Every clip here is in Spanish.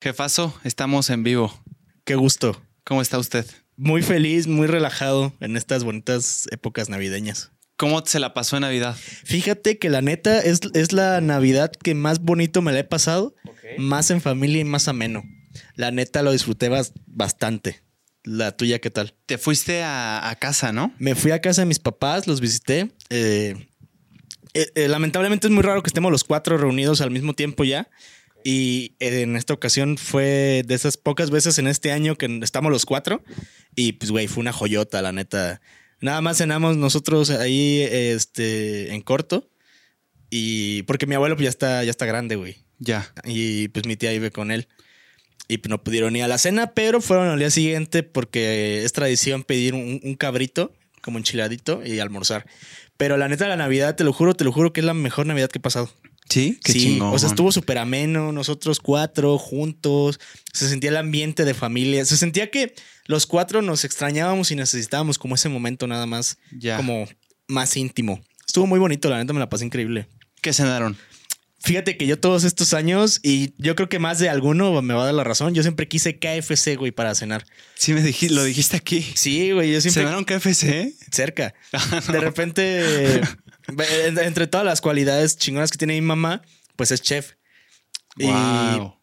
Jefazo, estamos en vivo. Qué gusto. ¿Cómo está usted? Muy feliz, muy relajado en estas bonitas épocas navideñas. ¿Cómo se la pasó en Navidad? Fíjate que la neta es, es la Navidad que más bonito me la he pasado, más en familia y más ameno. La neta lo disfruté bas- bastante. La tuya, ¿qué tal? Te fuiste a, a casa, ¿no? Me fui a casa de mis papás, los visité. eh, eh, eh, lamentablemente es muy raro que estemos los cuatro reunidos al mismo tiempo ya. Y eh, en esta ocasión fue de esas pocas veces en este año que estamos los cuatro. Y pues, güey, fue una joyota, la neta. Nada más cenamos nosotros ahí este, en corto. Y porque mi abuelo pues, ya, está, ya está grande, güey. Ya. Y pues mi tía vive con él. Y pues, no pudieron ir a la cena, pero fueron al día siguiente porque es tradición pedir un, un cabrito, como enchiladito, y almorzar. Pero la neta, la Navidad, te lo juro, te lo juro que es la mejor Navidad que he pasado. ¿Sí? Qué sí, chingón. o sea, estuvo súper ameno, nosotros cuatro juntos, se sentía el ambiente de familia, se sentía que los cuatro nos extrañábamos y necesitábamos como ese momento nada más, Ya. como más íntimo. Estuvo muy bonito, la neta me la pasé increíble. ¿Qué cenaron? Fíjate que yo todos estos años, y yo creo que más de alguno me va a dar la razón, yo siempre quise KFC, güey, para cenar. Sí, me dijiste, lo dijiste aquí. Sí, güey, yo siempre ¿Cenaron KFC? cerca. De repente, en- entre todas las cualidades chingonas que tiene mi mamá, pues es chef. Y-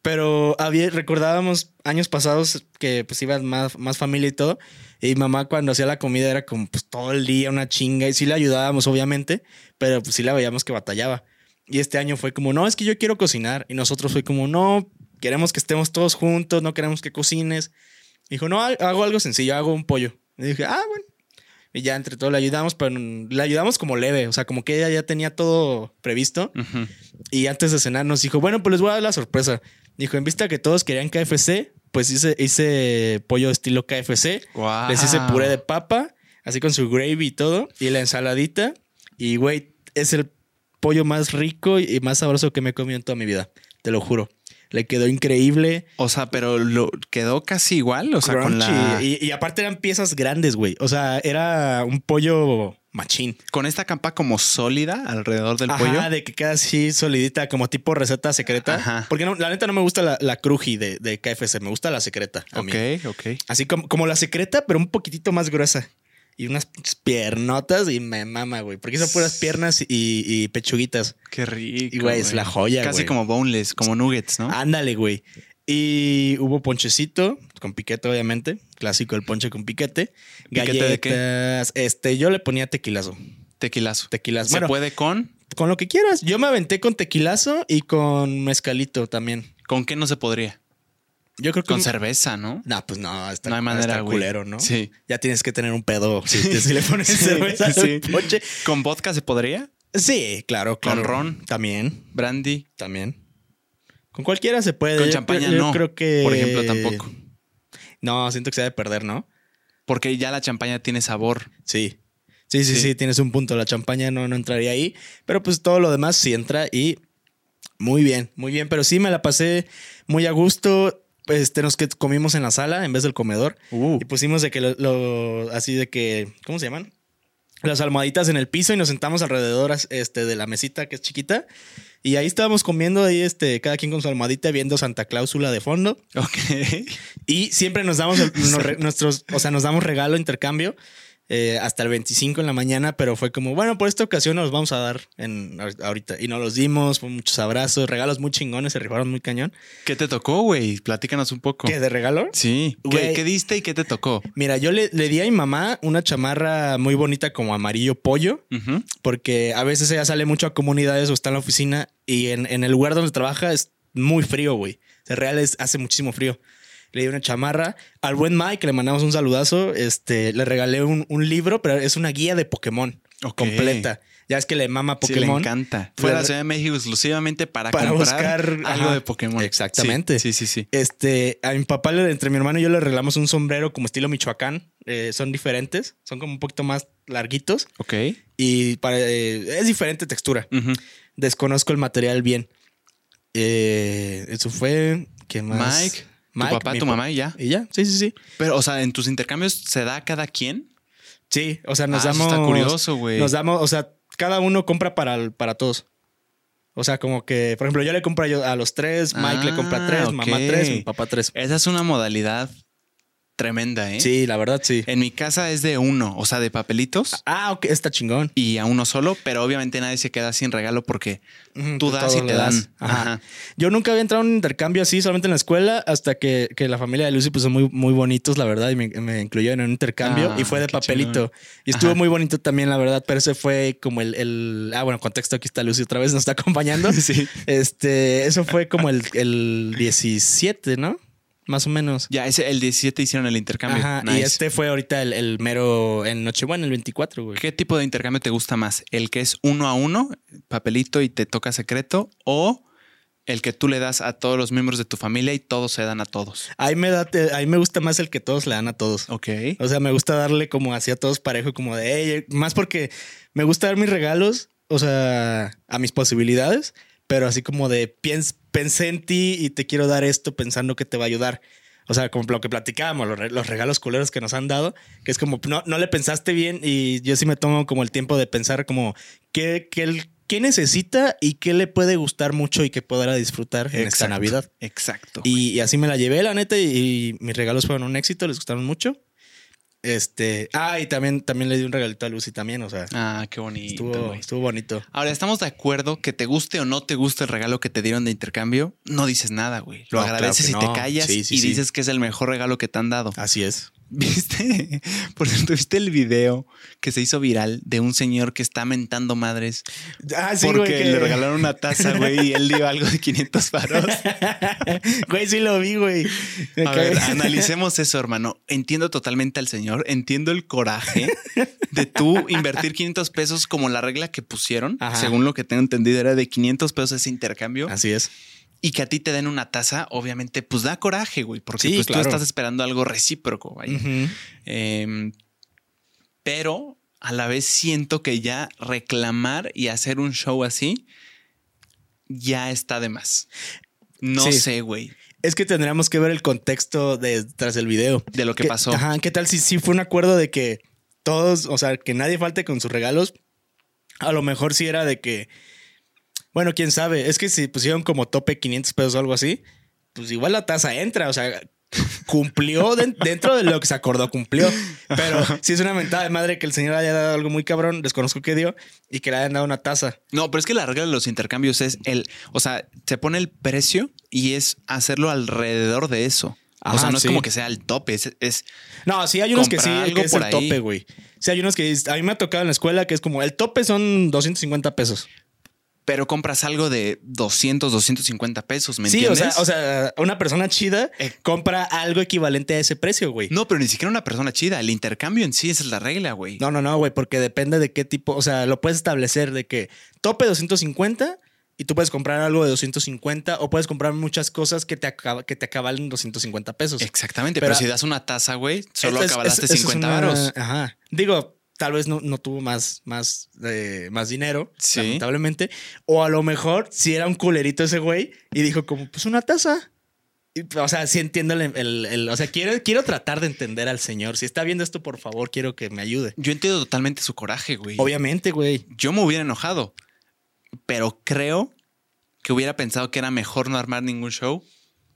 pero había, recordábamos años pasados que pues iba más, más familia y todo. Y mamá cuando hacía la comida era como pues todo el día una chinga. Y sí le ayudábamos, obviamente, pero pues sí la veíamos que batallaba. Y este año fue como, no, es que yo quiero cocinar. Y nosotros fue como, no, queremos que estemos todos juntos, no queremos que cocines. Dijo, no, ha- hago algo sencillo, hago un pollo. Y dije, ah, bueno. Y ya entre todos le ayudamos, pero le ayudamos como leve, o sea, como que ella ya tenía todo previsto. Y antes de cenar nos dijo, bueno, pues les voy a dar la sorpresa. Dijo, en vista que todos querían KFC, pues hice, hice pollo estilo KFC. Les hice puré de papa, así con su gravy y todo, y la ensaladita. Y, güey, es el pollo más rico y más sabroso que me he comido en toda mi vida. Te lo juro. Le quedó increíble. O sea, pero lo quedó casi igual. O sea, con la. Y, y aparte eran piezas grandes, güey. O sea, era un pollo machín. Con esta capa como sólida alrededor del Ajá, pollo. de que queda así solidita, como tipo receta secreta. Ajá. Porque no, la neta no me gusta la, la cruji de, de KFC, me gusta la secreta. a mí. Ok, ok. Así como, como la secreta, pero un poquitito más gruesa. Y unas piernotas y me mama, güey. Porque son puras piernas y, y pechuguitas. Qué rico. Y, güey, es la joya, Casi güey. como boneless, como nuggets, ¿no? Ándale, güey. Y hubo ponchecito con piquete, obviamente. Clásico el ponche con piquete. ¿Piquete de qué? Este, yo le ponía tequilazo. Tequilazo. Tequilazo. ¿Se Bueno, puede con? con lo que quieras. Yo me aventé con tequilazo y con mezcalito también. ¿Con qué no se podría? Yo creo que. Con cerveza, ¿no? No, pues no, está, No hay manera, está culero, ¿no? Sí. Ya tienes que tener un pedo si, le pones Sí, cerveza sí. al ponche. ¿Con vodka se podría? Sí, claro, ¿Con claro. ron? También, Brandy. también. Con cualquiera se puede. Con Yo champaña creo- yo no. creo que. Por ejemplo, tampoco. No, siento que se debe perder, ¿no? Porque ya la champaña tiene sabor. Sí. Sí, sí, Sí. sí, tienes un punto. La champaña no, no entraría ahí. Pero pues todo lo demás sí entra y muy bien, muy bien. Pero sí me la pasé muy a gusto. Este, nos que comimos en la sala en vez del comedor. Uh. Y pusimos de que lo, lo- así de que, ¿cómo se llaman? Las almohaditas en el piso y nos sentamos alrededor este, de la mesita que es chiquita. Y ahí estábamos comiendo ahí, este, cada quien con su almohadita viendo Santa Cláusula de fondo. Ok. Y siempre nos damos el- nos nuestros, o sea, nos damos regalo, intercambio. Eh, hasta el 25 en la mañana, pero fue como, bueno, por esta ocasión nos vamos a dar en, ahorita. Y nos los dimos, fue muchos abrazos, regalos muy chingones, se rifaron muy cañón. ¿Qué te tocó, güey? Platícanos un poco. ¿Qué, de regalo? Sí. ¿Qué, qué diste y qué te tocó? Mira, yo le, le di a mi mamá una chamarra muy bonita como amarillo pollo. Porque a veces ella sale mucho a comunidades o está en la oficina y en, en el lugar donde trabaja es muy frío, güey. De real es, hace muchísimo frío. Le di una chamarra. Al buen Mike le mandamos un saludazo. Este, le regalé un, un libro, pero es una guía de Pokémon Ok. completa. Ya es que le mama Sí, le Pokémon. encanta. Fue a la Ciudad de México exclusivamente para, Para comprar buscar, algo ajá. de Pokémon. Exactamente. Sí, sí, sí. Este, a mi papá, entre mi hermano y yo le regalamos un sombrero como estilo Michoacán. Eh, son diferentes, son como un poquito más larguitos Ok. y para, eh, es diferente textura. Desconozco el material bien. Eh, eso fue. ¿Qué más? Mike, tu papá, tu mamá y ya. Y ya, sí, sí, sí. Pero, o sea, en tus intercambios se da a cada quien. Sí, o sea, nos Ah, eso damos. está curioso, güey. Nos damos, o sea, cada uno compra para, para todos. O sea, como que, por ejemplo, yo le compro a, los tres, Mike le compra Ah, tres, ok. mamá tres, mi papá tres. Esa es una modalidad tremenda, ¿eh? Sí, la verdad, sí. En mi casa es de uno, o sea, de papelitos Ah, ok, está chingón. y a uno solo, pero obviamente nadie se queda sin regalo porque tú das y te dan. Ajá. Ajá. Yo nunca había entrado en un intercambio así, solamente en la escuela, hasta que, que la familia de Lucy pues son muy, muy bonitos, la verdad, y me, me incluyeron en un intercambio Ah, y fue de papelito. chingón. Y estuvo Ajá. muy bonito también, la verdad, pero ese fue como el, el- Ah, bueno, contexto, aquí está Lucy otra vez, nos está acompañando. Sí. Este, eso fue como el, el 17, ¿no? Más o menos. Ya, ese, el 17 hicieron el intercambio. Ajá, y este fue ahorita el, el mero en Nochebuena, el 24, güey. ¿Qué tipo de intercambio te gusta más? ¿El que es uno a uno, papelito y te toca secreto? ¿O el que tú le das a todos los miembros de tu familia y todos se dan a todos? Ahí me, da, ahí me gusta más el que todos le dan a todos. Ok. O sea, me gusta darle como así a todos parejo, como de, más porque me gusta dar mis regalos, o sea, a mis posibilidades, pero así como de, "Piens- pensé en ti y te quiero dar esto pensando que te va a ayudar. O sea, como lo que platicábamos, los, re- los regalos culeros que nos han dado, que es como, no, no le pensaste bien y yo sí me tomo como el tiempo de pensar como, ¿qué, qué, qué necesita y qué le puede gustar mucho y que podrá disfrutar en esta Navidad? Exacto. Y, y así me la llevé, la neta, y, y mis regalos fueron un éxito, les gustaron mucho. Este, ah, y también, también le di un regalito a Lucy también, o sea, ah, qué bonito. estuvo, estuvo bonito. Ahora, ¿estamos de acuerdo que te guste o no te guste el regalo que te dieron de intercambio? No dices nada, güey. Lo No, agradeces y no. te callas Sí, sí, y sí. dices que es el mejor regalo que te han dado. Así es. ¿Viste? Por cierto, ¿viste el video que se hizo viral de un señor que está mentando madres Ah, sí, porque güey. que- le regalaron una taza, güey, y él dio algo de 500 varos? güey, sí lo vi, güey. A ver, analicemos eso, hermano. Entiendo totalmente al señor, entiendo el coraje de tú invertir 500 pesos como la regla que pusieron, Ajá. según lo que tengo entendido era de 500 pesos ese intercambio Así es. Y que a ti te den una taza, obviamente, pues da coraje, güey, porque Sí, pues claro. tú estás esperando algo recíproco. Ujú. Em, pero a la vez siento que ya reclamar y hacer un show así ya está de más. No Sí. sé, güey, Es que tendríamos que ver el contexto de, tras el video. de lo que ¿Qué- pasó. Ajá, ¿qué tal si sí fue un acuerdo de que todos, o sea, que nadie falte con sus regalos? A lo mejor sí era de que, bueno, quién sabe, es que si pusieron como tope 500 pesos o algo así, pues igual la tasa entra, o sea, cumplió den- dentro de lo que se acordó, cumplió. Pero si es una mentada de madre que el señor haya dado algo muy cabrón, desconozco qué dio, y que le hayan dado una tasa. No, pero es que la regla de los intercambios es el, o sea, se pone el precio y es hacerlo alrededor de eso. o Ajá, sea, no sí. es como que sea el tope, es, es No, sí, hay unos que sí, Comprar que algo es por el ahí. tope, güey. Sí, hay unos que a mí me ha tocado en la escuela que es como el tope son 250 pesos. Pero compras algo de 200, 250 pesos, ¿me Sí, o entiendes? sea, o sea, una persona chida Eh. compra algo equivalente a ese precio, güey. No, pero ni siquiera una persona chida. El intercambio en sí es la regla, güey. No, no, no, güey, porque depende de qué tipo, o sea, lo puedes establecer de que tope 250 y tú puedes comprar algo de 250 o puedes comprar muchas cosas que te, acaba, que te acabalen 250 pesos. Exactamente, Pero- pero, si das una taza, güey, solo Es- acabalaste es- es 50 una- varos. Ajá. Digo, tal vez no, no tuvo más, más, eh, más dinero, Sí. lamentablemente. O a lo mejor si era un culerito ese güey y dijo como, pues una taza. Y, o sea, sí entiendo el, el- el- o sea, quiero, quiero tratar de entender al señor. Si está viendo esto, por favor, quiero que me ayude. Yo entiendo totalmente su coraje, güey. Obviamente, güey. Yo me hubiera enojado, pero creo que hubiera pensado que era mejor no armar ningún show,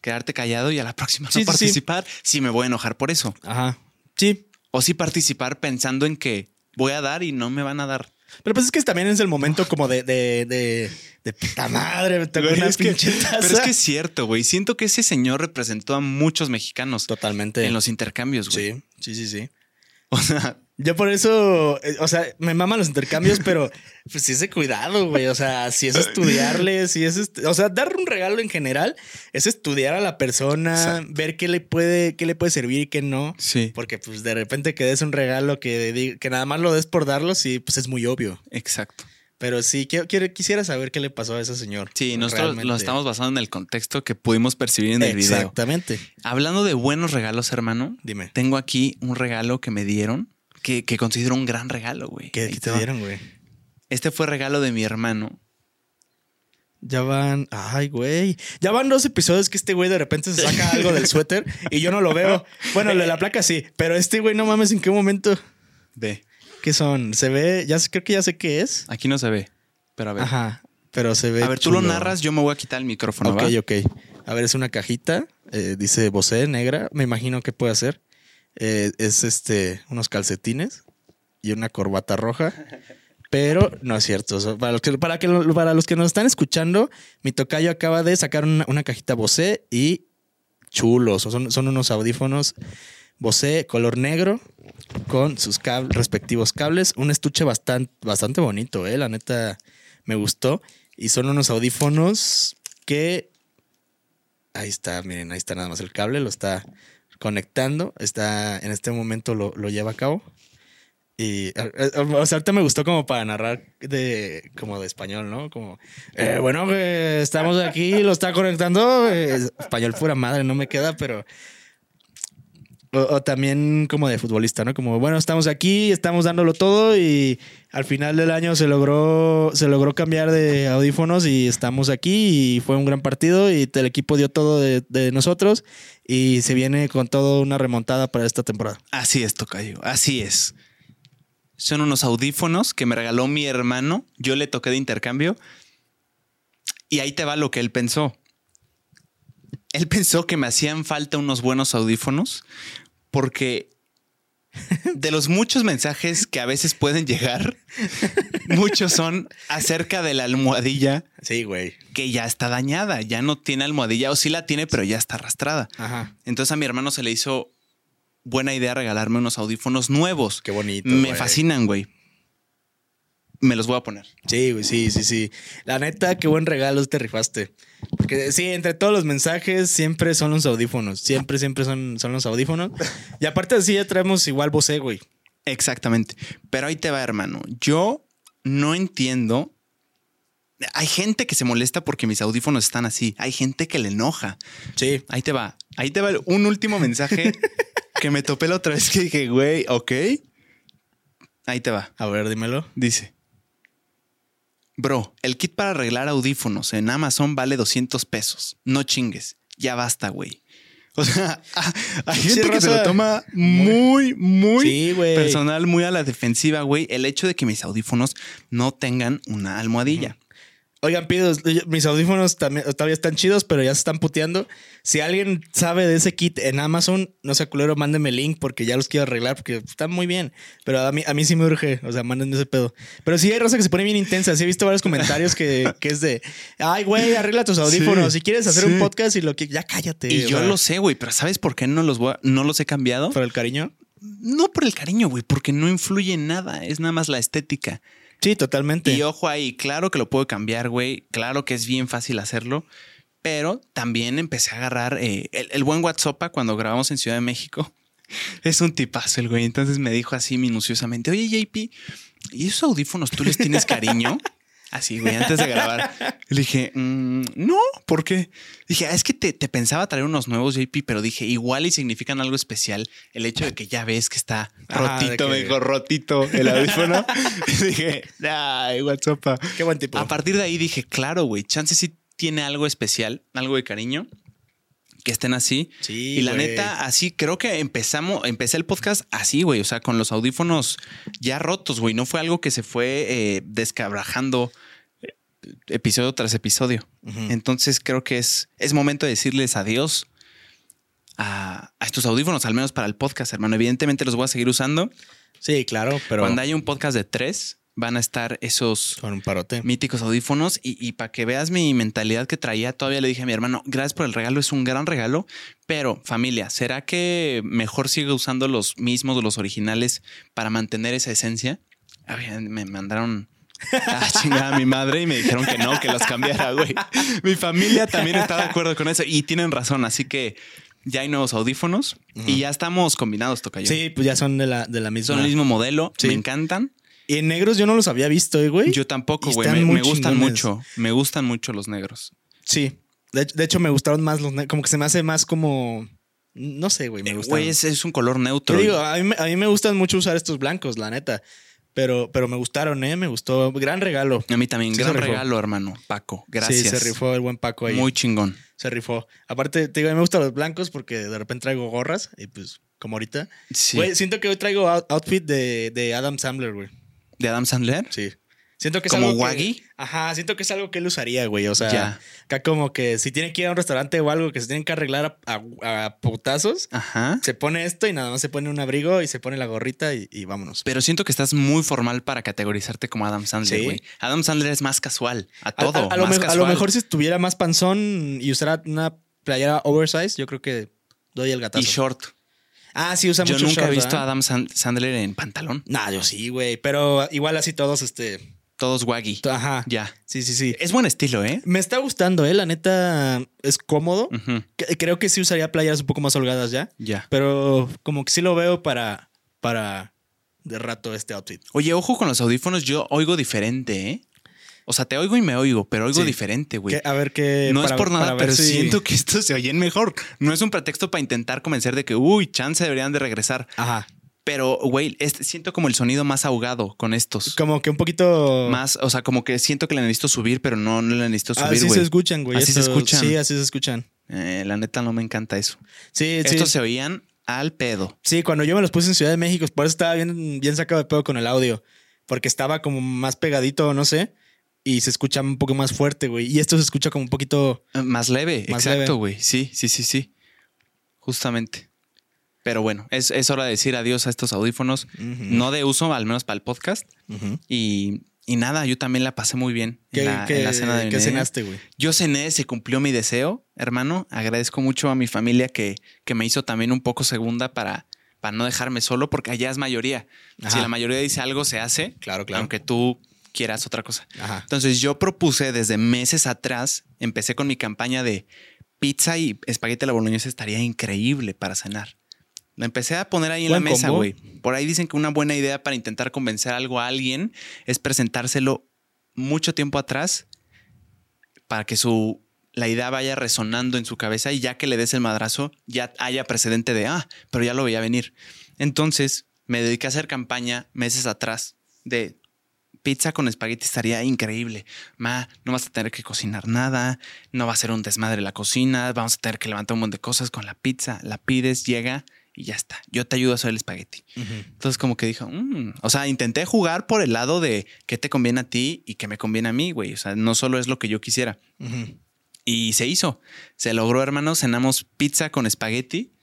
quedarte callado y a la próxima Sí, no sí, sí. participar si me voy a enojar por eso. Ajá. Sí. O sí participar pensando en que voy a dar y no me van a dar. Pero pues es que también es el momento como de, de, de, de puta madre, Güey, una es que- pinche taza. pero es que es cierto, güey. Siento que ese señor representó a muchos mexicanos Totalmente. en los intercambios, güey. Sí, sí, sí, sí. O sea, Yo por eso, eh, o sea, me maman los intercambios, pero pues sí es de cuidado, güey. O sea, si es estudiarle, si es, est- o sea, dar un regalo en general es estudiar a la persona, Exacto. ver qué le puede, qué le puede servir y qué no. sí, Porque pues de repente que des un regalo que, que nada más lo des por darlo, sí, pues es muy obvio. exacto. Pero sí, quiero, quiero- quisiera saber qué le pasó a ese señor. Sí, nosotros Realmente. lo estamos basando en el contexto que pudimos percibir en el video. Exactamente. Hablando de buenos regalos, hermano, Dime. tengo aquí un regalo que me dieron que, que considero un gran regalo, güey. ¿Qué, te dieron, güey? Este fue regalo de mi hermano. Ya van, ay, güey. Ya van dos episodios que este güey de repente se saca algo del suéter y yo no lo veo. Bueno, lo de la placa sí, pero este güey no mames, ¿en qué momento? Ve, ¿Qué son? Se ve, ya sé, creo que ya sé qué es. aquí no se ve, pero a ver. Ajá. pero se ve. A ver, tú lo narras, yo me voy a quitar el micrófono. Ok, ¿va? ok. A ver, es una cajita. eh, dice Bosé negra. Me imagino que puede ser. Eh, es este, unos calcetines y una corbata roja. Pero no es cierto. Para, los que, para, que, para los que nos están escuchando, mi tocayo acaba de sacar una, cajita Bosé y chulos. Son, son unos audífonos Bosé color negro con sus respectivos cables. Un estuche bastante, bastante bonito, eh. La neta me gustó. Y son unos audífonos que. Ahí está, miren, ahí está nada más el cable, lo está conectando. Está en este momento lo, lo lleva a cabo. Y eh, eh, o sea, ahorita me gustó como para narrar de como de español, ¿no? Como eh, bueno, que estamos aquí, lo está conectando. eh, español pura madre, no me queda, pero o, también como de futbolista, ¿no? Como, bueno, estamos aquí, estamos dándolo todo y al final del año se logró, se logró cambiar de audífonos y estamos aquí y fue un gran partido y el equipo dio todo de, de nosotros y se viene con todo una remontada para esta temporada. Así es, Tocayo, así es. Son unos audífonos que me regaló mi hermano. Yo le toqué de intercambio. Y ahí te va lo que él pensó. Él pensó que me hacían falta unos buenos audífonos porque de los muchos mensajes que a veces pueden llegar, muchos son acerca de la almohadilla Sí, güey. que ya está dañada, ya no tiene almohadilla o sí la tiene, pero ya está arrastrada. Ajá. Entonces a mi hermano se le hizo buena idea regalarme unos audífonos nuevos. Qué bonito. Me güey. fascinan, güey. Me los voy a poner. Sí, güey, sí, sí, sí. La neta, qué buen regalo te rifaste. Porque sí, entre todos los mensajes siempre son los audífonos. Siempre, siempre son, son los audífonos. Y aparte así ya traemos igual Bose, güey. Exactamente. Pero ahí te va, hermano. Yo no entiendo. Hay gente que se molesta porque mis audífonos están así. Hay gente que le enoja. Sí. Ahí te va. Ahí te va un último mensaje que me topé la otra vez que dije, güey, ok. Ahí te va. A ver, dímelo. Dice. Bro, el kit para arreglar audífonos en Amazon vale 200 pesos. No chingues. Ya basta, güey. O sea, hay Sí, gente que se lo toma muy, muy Sí, personal, muy a la defensiva, güey. El hecho de que mis audífonos no tengan una almohadilla. Oigan, pidos, mis audífonos también, todavía están chidos, pero ya se están puteando. Si alguien sabe de ese kit en Amazon, no sea culero, mándenme el link porque ya los quiero arreglar porque están muy bien. Pero a mí, a mí sí me urge, o sea, mándenme ese pedo. Pero sí hay raza que se pone bien intensa. Sí he visto varios comentarios que, que es de, ay, güey, arregla tus audífonos. Sí, si quieres hacer sí. un podcast y lo que, ya cállate. Y yo lo sé, güey, pero ¿sabes por qué no los, voy a- no los he cambiado? Por el cariño. No por el cariño, güey, porque no influye en nada. Es nada más la estética. Sí, totalmente. Y ojo ahí, claro que lo puedo cambiar, güey. Claro que es bien fácil hacerlo. Pero también empecé a agarrar eh, el, el buen WhatsApp cuando grabamos en Ciudad de México. Es un tipazo el güey. Entonces me dijo así minuciosamente, oye JP, ¿y esos audífonos tú les tienes cariño? Así, güey, antes de grabar. Le dije, "Mm, no, ¿por qué? Dije, "Ah, es que te, te pensaba traer unos nuevos JP, pero dije, igual y significan algo especial el hecho de que ya ves que está Ah, rotito, que- me dijo, rotito el audífono. Dije, ay, WhatsApp. Qué buen tipo. A partir de ahí dije, claro, güey, chance sí tiene algo especial, algo de cariño, que estén así. Sí, y la neta, así creo que empezamos, empecé el podcast así, güey, o sea, con los audífonos ya rotos, güey. No fue algo que se fue eh, descabrajando eh, episodio tras episodio. Entonces creo que es, es momento de decirles adiós a, a estos audífonos, al menos para el podcast, hermano. Evidentemente los voy a seguir usando. Sí, claro, pero Cuando haya un podcast de tres, van a estar esos con míticos audífonos y, y para que veas mi mentalidad que traía, todavía le dije a mi hermano, gracias por el regalo, es un gran regalo, pero familia, ¿será que mejor sigo usando los mismos, los originales, para mantener esa esencia? A ver, me mandaron a chingar a mi madre y me dijeron que no, que los cambiara, güey. Mi familia también está de acuerdo con eso y tienen razón, así que ya hay nuevos audífonos y ya estamos combinados, Tocayo. Sí, pues ya son de la, de la misma. Son el mismo modelo, Sí. me encantan. Y en negros yo no los había visto, eh, güey. Yo tampoco, güey. Me, me gustan chingones. mucho. Me gustan mucho los negros. Sí. De, hecho- de hecho, me gustaron más los negros. Como que se me hace más como. No sé, güey. Me Eh. Güey, es, es un color Te neutro. digo, a mí, me- a mí me gustan mucho usar estos blancos, la neta. Pero, pero me gustaron, ¿eh? Me gustó. Gran regalo. A mí también. Sí Gran regalo, hermano. Paco. Gracias. Sí, se rifó el buen Paco ahí. Muy chingón. Se rifó. Aparte, te digo, a mí me gustan los blancos porque de repente traigo gorras y pues, como ahorita. Sí. Güey, siento que hoy traigo out- outfit de, de Adam Sandler, güey. ¿De Adam Sandler? Sí. Siento que es ¿Como algo que- Waggy? Ajá, siento que es algo que él usaría, güey. O sea, Ya. acá como que si tiene que ir a un restaurante o algo que se tienen que arreglar a, a- a putazos, Ajá. se pone esto y nada más se pone un abrigo y se pone la gorrita y, y vámonos. Pero siento que estás muy formal para categorizarte como Adam Sandler, Sí. güey. Adam Sandler es más casual, a todo. A, a lo, más a lo mejor si estuviera más panzón y usara una playera oversize, yo creo que doy el gatazo. Y short. Ah, sí, usa Yo mucho nunca he visto a. Adam San- Sandler en pantalón. Nah, yo sí, güey. Pero igual así todos, este. Todos waggy. Ajá. Ya. Sí, sí, sí. Es buen estilo, ¿eh? Me está gustando, ¿eh? La neta es cómodo. Creo que sí usaría playeras un poco más holgadas ya. Ya. Pero como que sí lo veo para. para. de rato este outfit. Oye, ojo con los audífonos, yo oigo diferente, ¿eh? O sea, te oigo y me oigo, pero oigo Sí. diferente, güey. A ver qué. No para- es por nada, pero si- siento que estos se oyen mejor. No es un pretexto para intentar convencer de que, uy, chance deberían de regresar. Ajá. Pero, güey, este, siento como el sonido más ahogado con estos. Como que un poquito. Más, o sea, como que siento que le necesito subir, pero no, no le necesito subir, Así se escuchan, güey. Así se escuchan. Sí, así se escuchan. Eh, la neta no me encanta eso. Sí, sí. Estos se oían al pedo. Sí, cuando yo me los puse en Ciudad de México, por eso estaba bien, bien sacado de pedo con el audio. Porque estaba como más pegadito, no sé. Y se escucha un poco más fuerte, güey. Y esto se escucha como un poquito. Más leve, Más exacto, güey. Sí, sí, sí, sí. Justamente. Pero bueno, es, es hora de decir adiós a estos audífonos. No de uso, al menos para el podcast. Y, y nada, yo también la pasé muy bien ¿Qué, en, la, qué- en la cena de qué cenaste, güey? Yo cené, se cumplió mi deseo, hermano. Agradezco mucho a mi familia que, que me hizo también un poco segunda para, para no dejarme solo, porque allá es mayoría. Si la mayoría dice algo, se hace, Claro, claro. aunque tú quieras otra cosa. Ajá. Entonces yo propuse desde meses atrás, empecé con mi campaña de pizza y espagueti a la boloñesa estaría increíble para cenar. Lo empecé a poner ahí en la mesa, güey. Por ahí dicen que una buena idea para intentar convencer algo a alguien es presentárselo mucho tiempo atrás para que su la idea vaya resonando en su cabeza y ya que le des el madrazo ya haya precedente de ah, pero ya lo veía venir. Entonces me dediqué a hacer campaña meses atrás de pizza con espagueti estaría increíble. Ma, no vas a tener que cocinar nada, no va a ser un desmadre la cocina, vamos a tener que levantar un montón de cosas con la pizza, la pides, llega y ya está. Yo te ayudo a hacer el espagueti. Entonces como que dijo, "Mm". o sea, intenté jugar por el lado de qué te conviene a ti y qué me conviene a mí, güey. O sea, no solo es lo que yo quisiera. Y se hizo. Se logró, hermano. Cenamos pizza con espagueti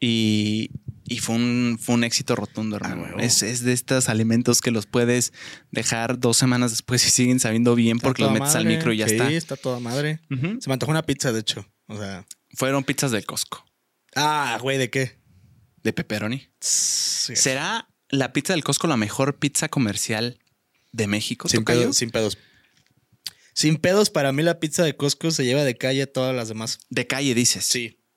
y, y fue, un, fue un éxito rotundo, hermano. huevo. es, es de estos alimentos que los puedes dejar dos semanas después y siguen sabiendo bien Está porque los metes al micro y ya sí, está. está toda madre. Se me antojó una pizza, de hecho. O sea. Fueron pizzas de Costco, Ah, güey, ¿de qué? de pepperoni. Sí. ¿Será la pizza del Costco la mejor pizza comercial de México? Sin sin pedos. Sin pedos, para mí la pizza de Costco se lleva de calle a todas las demás. De calle, dices.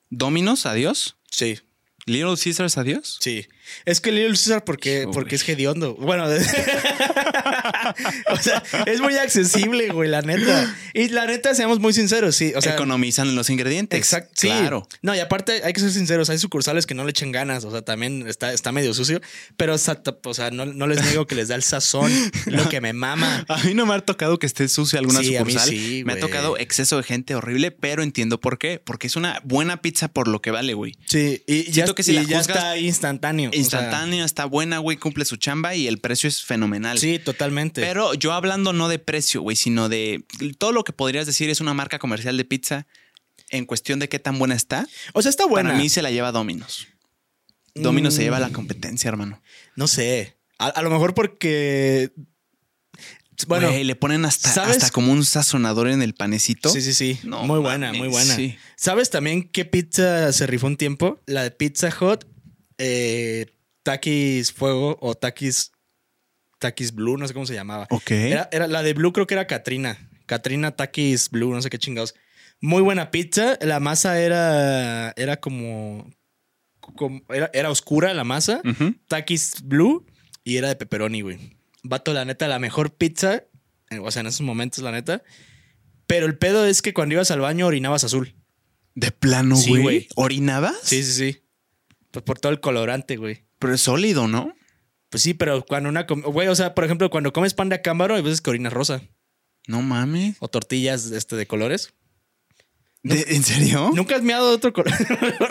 Dominos, adiós. Sí, Little Caesars, adiós. sí. Es que Little Caesar porque, Uy. porque es hediondo. Bueno, o sea, es muy accesible, güey, la neta. Y la neta, seamos muy sinceros, sí. O sea, Economizan los ingredientes. Exacto. Sí. Claro. No, y aparte hay que ser sinceros, hay sucursales que no le echen ganas, o sea, también está, está medio sucio, pero o sea, no, no les niego que les da el sazón, lo que me mama. A mí no me ha tocado que esté sucia alguna Sí, a mí sucursal. sí, me ha tocado exceso de gente horrible, pero entiendo por qué. Porque es una buena pizza por lo que vale, güey. Sí, y ya, que si y la ya juzgas- está instantáneo. O sea, Instantánea, está buena, güey, cumple su chamba y el precio es fenomenal. sí, totalmente. Pero yo hablando no de precio, güey, sino de todo lo que podrías decir es una marca comercial de pizza en cuestión de qué tan buena está. o sea, está buena. Para mí se la lleva Domino's. Domino's se lleva la competencia, hermano. No sé. A, a lo mejor porque. Bueno, le ponen hasta, ¿sabes? hasta como un sazonador en el panecito. sí, sí, sí. No muy buena, mames, muy buena. sí. ¿Sabes también qué pizza se rifó un tiempo? La de Pizza Hut, eh, Takis Fuego o Takis, Takis Blue, no sé cómo se llamaba. Ok. Era, era- la de Blue creo que era Katrina. Katrina Takis Blue, no sé qué chingados. Muy buena pizza. La masa era, era como, como- era, era oscura la masa. Takis Blue y era de pepperoni, güey. Vato, la neta, la mejor pizza. eh, O sea, en esos momentos, la neta. Pero el pedo es que cuando ibas al baño orinabas azul. De plano, güey. ¿Orinabas? Sí, sí, sí. Pues por todo el colorante, güey. Pero es sólido, ¿no? Pues sí, pero cuando una... Güey, o sea, por ejemplo, cuando comes pan de acámbaro, hay veces que orinas rosa. No mames. O tortillas este, de colores. ¿De- ¿En serio? ¿Nunca has meado de otro color?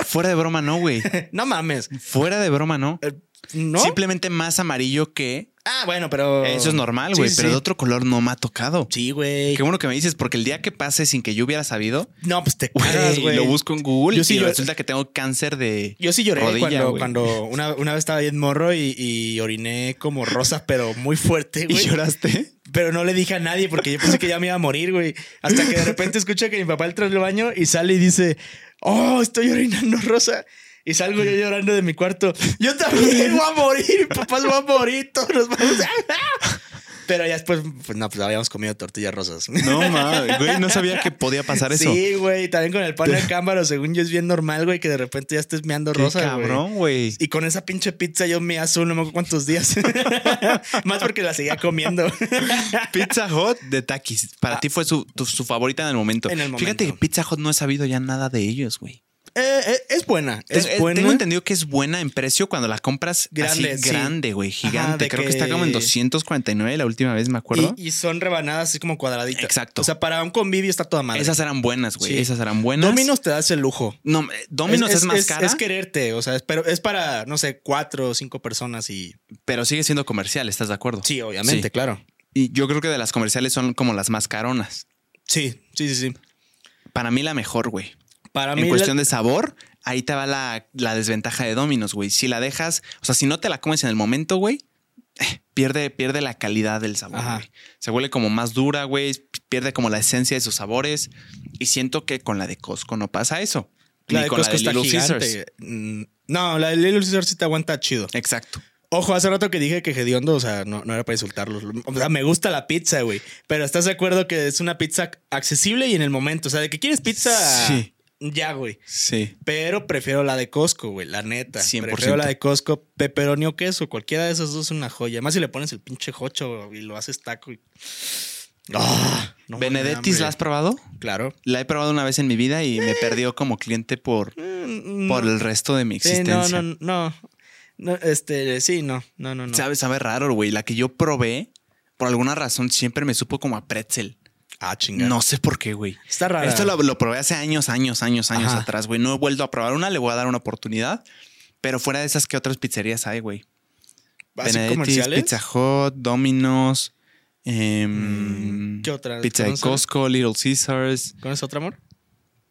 Fuera de broma, no, güey. no mames. Fuera de broma, no. Eh, ¿No? Simplemente más amarillo que. Ah, bueno, pero. Eso es normal, güey. sí, pero sí. de otro color no me ha tocado. Sí, güey. Qué bueno que me dices, porque el día que pase sin que yo hubiera sabido, No, pues te cagas, güey, lo busco en Google Yo sí y llor- resulta que tengo cáncer de. Yo sí lloré rodilla, cuando, cuando una, una vez estaba bien morro y, y oriné como rosa, pero muy fuerte, ¿Y güey. lloraste? Pero no le dije a nadie porque yo pensé que ya me iba a morir, güey. Hasta que de repente escucho que mi papá entra al baño y sale y dice, oh, estoy orinando rosa. Y salgo yo llorando de mi cuarto. Yo también voy a morir, mi papá se va a morir, todos nos vamos a... Pero ya después, pues no, pues habíamos comido tortillas rosas. No, mames, güey, no sabía que podía pasar eso. Sí, güey, también con el pan de cámbaro, según yo es bien normal, güey, que de repente ya estés meando Qué rosa, güey. cabrón, güey. Y con esa pinche pizza yo me azul no me acuerdo cuántos días. Más porque la seguía comiendo. Pizza Hut de Takis. Para ti fue su, tu- su favorita en el momento. En el Fíjate que momento. Pizza Hut no he sabido ya nada de ellos, güey. Eh, eh, es buena, es Eh, buena. Tengo entendido que es buena en precio cuando la compras Grande, así sí. grande, güey, gigante. Creo que... que- está como en 249 la última vez, me acuerdo. Y, y son rebanadas así como cuadraditas. Exacto. O sea, para un convivio está toda madre. Esas eran buenas, güey. Sí. Esas eran buenas. Dominos te das el lujo. No, Domino's es, más cara, Es quererte, o sea, es, pero es para, no sé, cuatro o cinco personas y... pero sigue siendo comercial, ¿estás de acuerdo? Sí, obviamente, Sí. claro. Y yo creo que de las comerciales son como las más caronas. Sí, sí, sí, sí. Para mí la mejor, güey. Para En mí... cuestión la- de sabor, ahí te va la, la desventaja de Domino's, güey. Si la dejas, o sea, si no te la comes en el momento, güey, eh, pierde, pierde la calidad del sabor, güey. Se vuelve como más dura, güey. Pierde como la esencia de sus sabores. Y siento que con la de Costco no pasa eso. la Ni de con Costco la está de Little gigante. Caesars. Mm, No, la de Little Caesars sí te aguanta chido. Exacto. Ojo, hace rato que dije que hediondo, o sea, no, no era para insultarlos. O sea, me gusta la pizza, güey. Pero ¿estás de acuerdo que es una pizza accesible y en el momento? O sea, de que quieres pizza, Sí. Ya, güey. Sí. Pero prefiero la de Costco, güey, la neta. 100%. Prefiero la de Costco, pepperoni o queso. Cualquiera de esos dos es una joya. Además, si le pones el pinche jocho y lo haces taco. Y... No, ¿Benedettis la has probado? Claro. La he probado una vez en mi vida y me perdió como cliente por, Mm, por no. el resto de mi Sí, existencia. no, no, no. No, este, sí, no, no, no, no. Sabe, sabe raro, güey. La que yo probé, por alguna razón, siempre me supo como a pretzel. Ah, chingada. No sé por qué, güey. Está rara. Esto lo, lo probé hace años, años, años, años Ajá. atrás, güey. No he vuelto a probar una, le voy a dar una oportunidad. Pero fuera de esas, ¿qué otras pizzerías hay, güey? ¿Así Benedetti's, comerciales? Pizza Hut, Domino's, Mm, ¿qué otra? Pizza de. Costco, Little Caesars. ¿Conoces otro amor?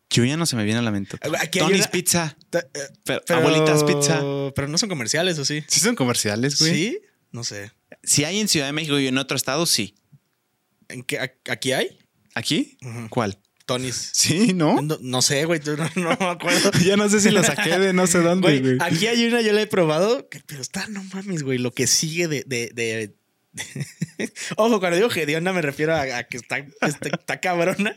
Yo ya no se me viene a la mente. Aquí hay Tony's una- Pizza. Ta- eh, Pero, Abuelitas Pizza. Pero no son comerciales, ¿o sí? Sí son comerciales, güey. ¿Sí? No sé. Si hay en Ciudad de México y en otro estado, sí. ¿En qué, ¿Aquí hay? ¿Aquí? ¿Cuál? Tony's. Sí, ¿no? No, no sé, güey. No, no me acuerdo. ya no sé si lo saqué de no sé dónde, Güey, güey. aquí hay una, yo la he probado, que- pero está, no mames, güey, lo que sigue de... de, de- Ojo, cuando digo hedionda me refiero a, a que está, está, está cabrona.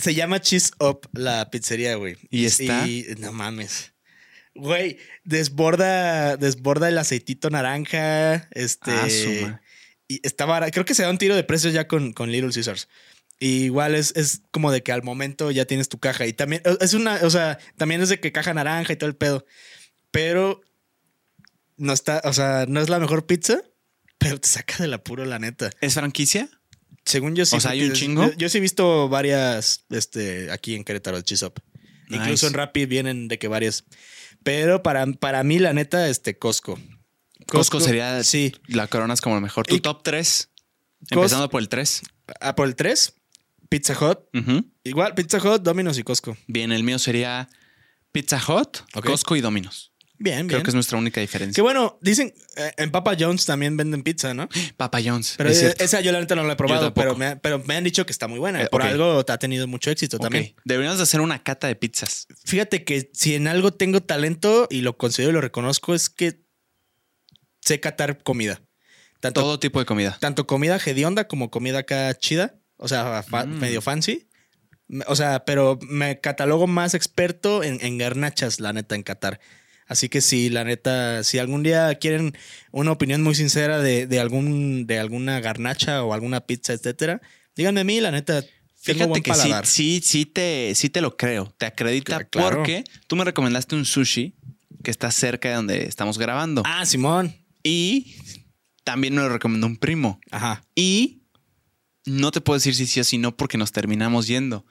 Se llama Cheese Up la pizzería, güey. ¿Y está? Y no mames. Güey, desborda, desborda el aceitito naranja. Este. Ah, su ma- y está barato. Creo que se da un tiro de precios ya con, con Little Caesars. Y igual es, es como de que al momento ya tienes tu caja. Y también es una, o sea, también es de que caja naranja y todo el pedo. Pero no está, o sea, no es la mejor pizza, pero te saca del apuro, la neta. ¿Es franquicia? Según yo sí. O sea, ¿hay un chingo? Yo, yo sí he visto varias este, aquí en Querétaro, el Cheese Up. Nice. Incluso en Rappi vienen de que varias. Pero para, para mí, la neta, este Costco. Costco, sería. Sí. La corona es como lo mejor. Tu Y- top 3. Cos- Empezando por el 3. Ah, por el 3, Pizza Hut. Igual, Pizza Hut, Domino's y Costco. Bien, el mío sería Pizza Hut. Costco y Domino's. Bien, bien. Creo que es nuestra única Que diferencia. bueno, dicen, eh, en Papa John's también venden pizza, ¿no? Papa John's. Pero es eh, esa yo la neta no la he probado, pero me, pero me han dicho que está muy buena. Eh, Por ok. algo ha tenido mucho éxito Ok. también. Deberíamos de hacer una cata de pizzas. Fíjate que si en algo tengo talento y lo considero y lo reconozco es que sé catar comida. Tanto, Todo tipo de comida. tanto comida hedionda como comida acá chida, o sea, fa- Mm. medio fancy. O sea, pero me catalogo más experto en, en garnachas, la neta, en Qatar. Así que si la neta, si algún día quieren una opinión muy sincera de, de algún, de alguna garnacha o alguna pizza, etcétera, díganme a mí, la neta, Fíjate buen que sí, sí, sí te, sí te lo creo. Te acredita Cla- claro. porque tú me recomendaste un sushi que está cerca de donde estamos grabando. Ah, Simón. Y también me lo recomendó un primo. Ajá. Y no te puedo decir si sí o si no porque nos terminamos yendo.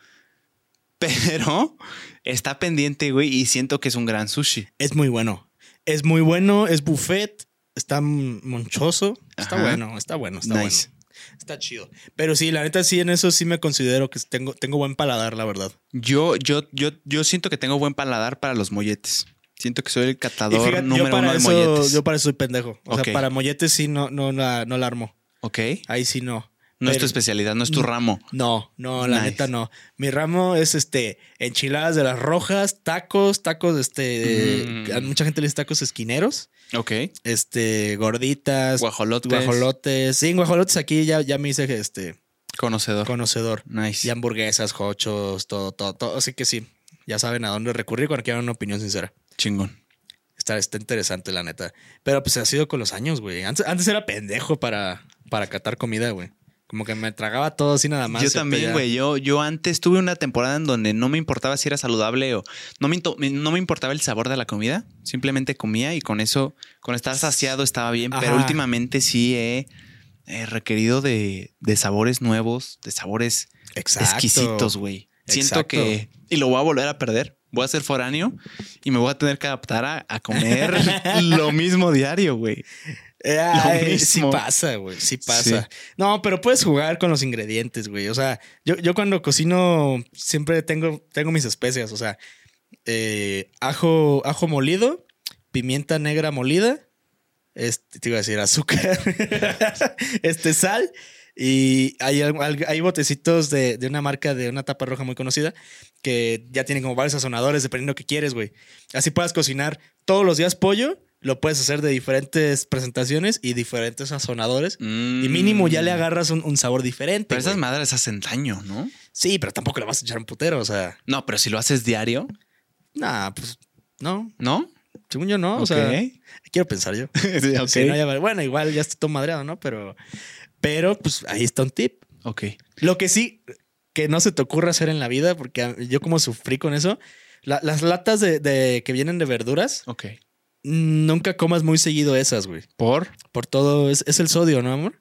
Pero está pendiente, güey, y siento que es un gran sushi. Es muy bueno. Es muy bueno, es buffet, está monchoso. Está Ajá. bueno, está bueno, está Nice. bueno. Está chido. Pero sí, la neta sí, en eso sí me considero que tengo, tengo buen paladar, la verdad. Yo, yo, yo, yo siento que tengo buen paladar para los molletes. Siento que soy el catador fíjate, número uno de eso, molletes. yo para eso soy pendejo. O sea, para molletes sí no, no, la, no la armo. Ok. Ahí sí no. No es tu especialidad, no es tu ramo. No, no, la Nice. neta no. Mi ramo es este enchiladas de las rojas, tacos, tacos, este, Mm. a mucha gente le dice tacos esquineros, Ok. este, gorditas, Guajolotes. guajolotes. Sí, en guajolotes aquí ya, ya me hice este Conocedor. conocedor. nice. Y hamburguesas, hochos, todo, todo, todo. Así que sí, ya saben a dónde recurrir cuando quieran una opinión sincera. Chingón. Está, está interesante, la neta. Pero pues ha sido con los años, güey. Antes, antes era pendejo para, para catar comida, güey. Como que me tragaba todo así nada más. Yo también, güey. Yo, yo antes tuve una temporada en donde no me importaba si era saludable o no me, no me importaba el sabor de la comida. Simplemente comía y con eso, con estar saciado estaba bien. Pero últimamente sí he, he requerido de, de sabores nuevos, de sabores Exacto. exquisitos, güey. Siento que... Y lo voy a volver a perder. Voy a ser foráneo y me voy a tener que adaptar a, a comer lo mismo diario, güey. Ay, sí pasa, güey. Sí pasa. No, pero puedes jugar con los ingredientes, güey. O sea, yo, yo cuando cocino siempre tengo, tengo mis especias. O sea, eh, ajo, ajo molido, pimienta negra molida. Este, te iba a decir azúcar. este, sal. Y hay, hay botecitos de, de una marca de una tapa roja muy conocida que ya tienen como varios sazonadores dependiendo qué quieres, güey. Así puedas cocinar todos los días pollo, lo puedes hacer de diferentes presentaciones y diferentes sazonadores. Y mínimo ya le agarras un, un sabor diferente. Mm. Pero esas madres hacen daño, ¿no? Sí, pero tampoco le vas a echar un putero, o sea, No, pero si lo haces diario, nah, pues no, ¿no? según yo no, o sea, quiero pensar yo. Sí, ok. Si no, ya va- bueno, igual ya estoy todo madreado, ¿no? Pero, pero pues ahí está un tip. Ok. Lo que sí, que no se te ocurra hacer en la vida, porque yo como sufrí con eso, la- las latas de, de- que vienen de verduras, Ok. Nunca comas muy seguido esas, güey. ¿Por? Por todo, es, es el sodio, ¿no, amor?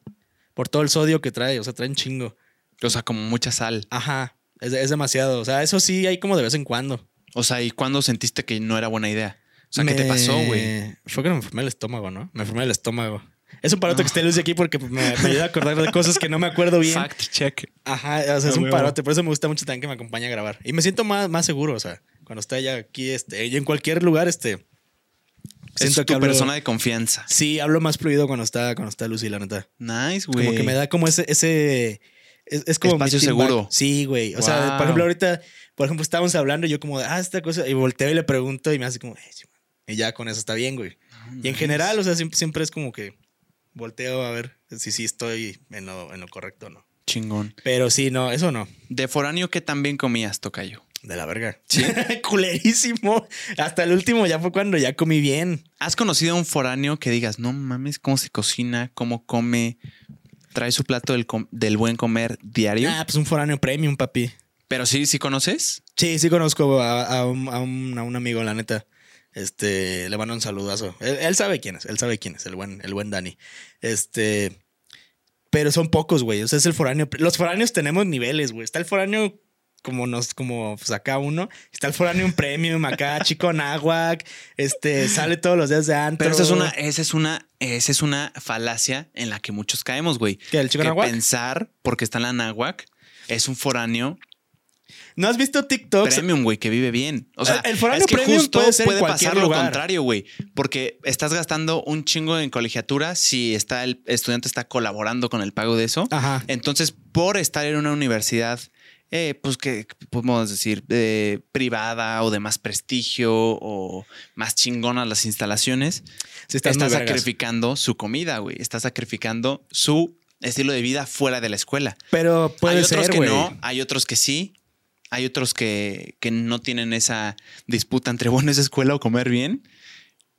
Por todo el sodio que trae, o sea, trae un chingo. O sea, como mucha sal. Ajá, es, es demasiado. O sea, eso sí hay como de vez en cuando. O sea, ¿y cuándo sentiste que no era buena idea? O sea, ¿qué te pasó, güey? Fue que me enfermé el estómago, ¿no? Me enfermé el estómago. Es un parote que esté luz de aquí porque me, me ayuda a acordar de cosas que no me acuerdo bien. Fact check. Ajá, o sea, es A un parote. Por eso me gusta mucho también que me acompañe a grabar. Y me siento más, más seguro, o sea, cuando estoy allá aquí, este, y en cualquier lugar, este. Es tu persona de confianza. Sí, hablo más fluido cuando está, cuando está Lucy, la neta. Nice, güey. Como que me da como ese, ese es, es como Espacio seguro. Sí, güey. O sea, por ejemplo, ahorita, por ejemplo, estábamos hablando y yo como, de, ah, esta cosa, y volteo y le pregunto y me hace como, "Eh, sí, güey". y ya con eso está bien, güey. Y en general, o sea, siempre, siempre es como que volteo a ver si sí estoy en lo, en lo correcto o no. Chingón. Pero sí, no, eso no. De foráneo que también comías, Tocayo. De la verga. Culerísimo. Hasta el último ya fue cuando ya comí bien. ¿Has conocido a un foráneo que digas, no mames, cómo se cocina, cómo come, trae su plato del, com- del buen comer diario? Ah, pues un foráneo premium, papi. Pero sí, sí conoces. Sí, sí conozco a, a un, a un- a un amigo, la neta. Este, le mando un saludazo. Él, él sabe quién es, él sabe quién es, el buen, el buen Dani. Este, pero son pocos, güey. O sea, es el foráneo. Los foráneos tenemos niveles, güey. Está el foráneo como nos, como pues acá uno. Está el foráneo en premium, acá, chico náhuac. Este, sale todos los días de antro. Pero esa es una, esa es una, esa es una falacia en la que muchos caemos, güey. ¿Qué, el chico que náhuac? pensar, porque está en la náhuac, es un foráneo ¿No has visto TikToks? premium, güey, que vive bien. O sea, El- foráneo es que premium justo puede ser pasar lo contrario, güey. Porque estás gastando un chingo en colegiatura si está el estudiante está colaborando con el pago de eso. Ajá. Entonces, por estar en una universidad, eh, pues que podemos decir, eh, privada o de más prestigio o más chingonas las instalaciones, Sí, está sacrificando su comida, güey. Está sacrificando su estilo de vida fuera de la escuela. Pero puede hay otros ser, que güey. no, hay otros que sí. Hay otros que, que no tienen esa disputa entre, bueno, es escuela o comer bien.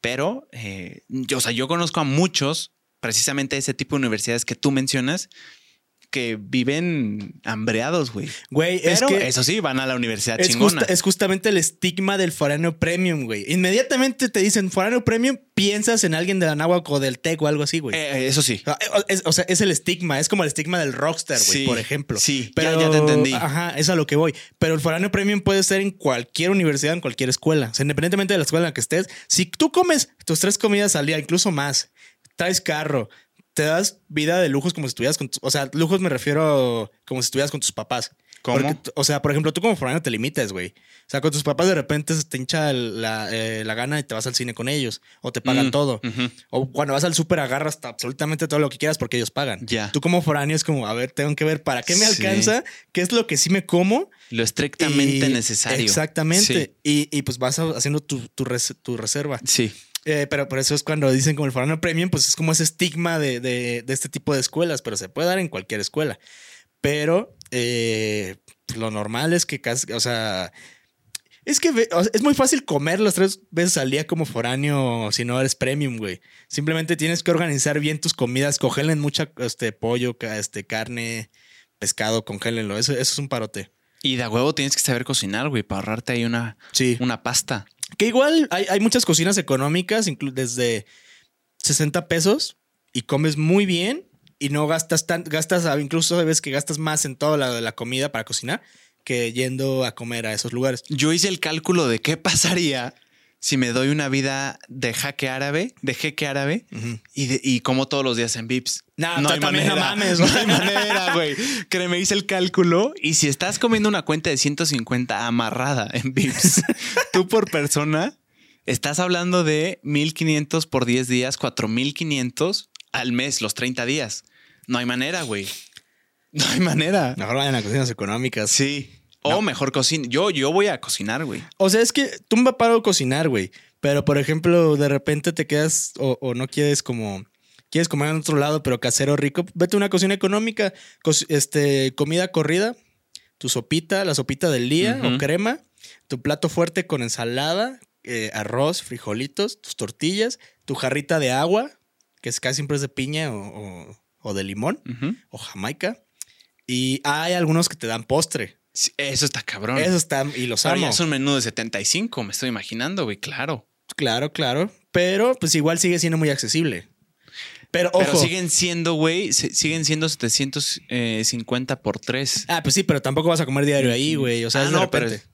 Pero, eh, yo, o sea, yo conozco a muchos, precisamente ese tipo de universidades que tú mencionas, que viven hambreados, güey. Güey, es que eso sí, van a la universidad es, chingona. justa- es justamente el estigma del foráneo premium, güey. Inmediatamente te dicen foráneo premium, piensas en alguien de la Náhuac o del TEC o algo así, güey. Eh, eso sí. Ah, eh, es- o sea, es el estigma, es como el estigma del rockstar, güey, Sí, por ejemplo. sí, ya- pero ya te entendí. Ajá, es a lo que voy. Pero el foráneo premium puede ser en cualquier universidad, en cualquier escuela. O sea, independientemente de la escuela en la que estés, si tú comes tus tres comidas al día, incluso más, traes carro, te das vida de lujos como si estuvieras con, tu- o sea, lujos me refiero como si estuvieras con tus papás. ¿Cómo? Porque o sea, por ejemplo, tú como foráneo te limites, güey. O sea, con tus papás de repente se te hincha la, eh, la gana y te vas al cine con ellos o te pagan Mm, todo. O cuando vas al súper agarras absolutamente todo lo que quieras porque ellos pagan. Ya. Tú como foráneo es como, a ver, tengo que ver para qué me Sí. alcanza, qué es lo que sí me como. Lo estrictamente y- necesario. Exactamente. Y, y, pues vas haciendo tu, tu, res- tu reserva. Sí. Eh, pero por eso es cuando dicen como el foráneo premium, pues es como ese estigma de, de- de este tipo de escuelas, pero se puede dar en cualquier escuela. Pero eh, lo normal es que casi, o sea, es que es muy fácil comer las tres veces al día como foráneo si no eres premium, güey. Simplemente tienes que organizar bien tus comidas, congelen mucha este, pollo, este, carne, pescado, congélenlo. Eso, eso es un parote. Y de huevo tienes que saber cocinar, güey, para ahorrarte ahí una, Sí. una pasta. Que igual hay, hay muchas cocinas económicas, desde 60 pesos, y comes muy bien y no gastas tan, gastas, incluso sabes que gastas más en toda la comida para cocinar que yendo a comer a esos lugares. Yo hice el cálculo de qué pasaría si me doy una vida de jaque árabe, de jeque árabe, y, de- y como todos los días en Vips. No, tú también no mames, No hay manera, güey. Créeme, hice el cálculo. Y si estás comiendo una cuenta de 150 amarrada en Vips, tú por persona, estás hablando de 1500 por 10 días, 4500 al mes, los 30 días. No hay manera, güey. No hay manera. Mejor vayan a cocinas económicas. Sí. O mejor cocina. Yo, yo voy a cocinar, güey. O sea, es que tú me paro cocinar, güey. Pero, por ejemplo, de repente te quedas o, o no quieres como... Quieres comer en otro lado, pero casero rico. Vete a una cocina económica. co- este, comida corrida. Tu sopita, la sopita del día o crema. Tu plato fuerte con ensalada, eh, arroz, frijolitos, tus tortillas. Tu jarrita de agua, que es casi siempre es de piña o, o- o de limón o jamaica. Y hay algunos que te dan postre. Sí, Eso está cabrón. Eso está... Y los Ahora amo. ya es un menú de 75, me estoy imaginando, güey, claro. Claro, claro. Pero pues igual sigue siendo muy accesible. Pero ojo. Pero siguen siendo, güey, siguen siendo 750 por 3. Ah, pues sí, pero tampoco vas a comer diario ahí, güey. O sea, Ah, es de no, pero- repente.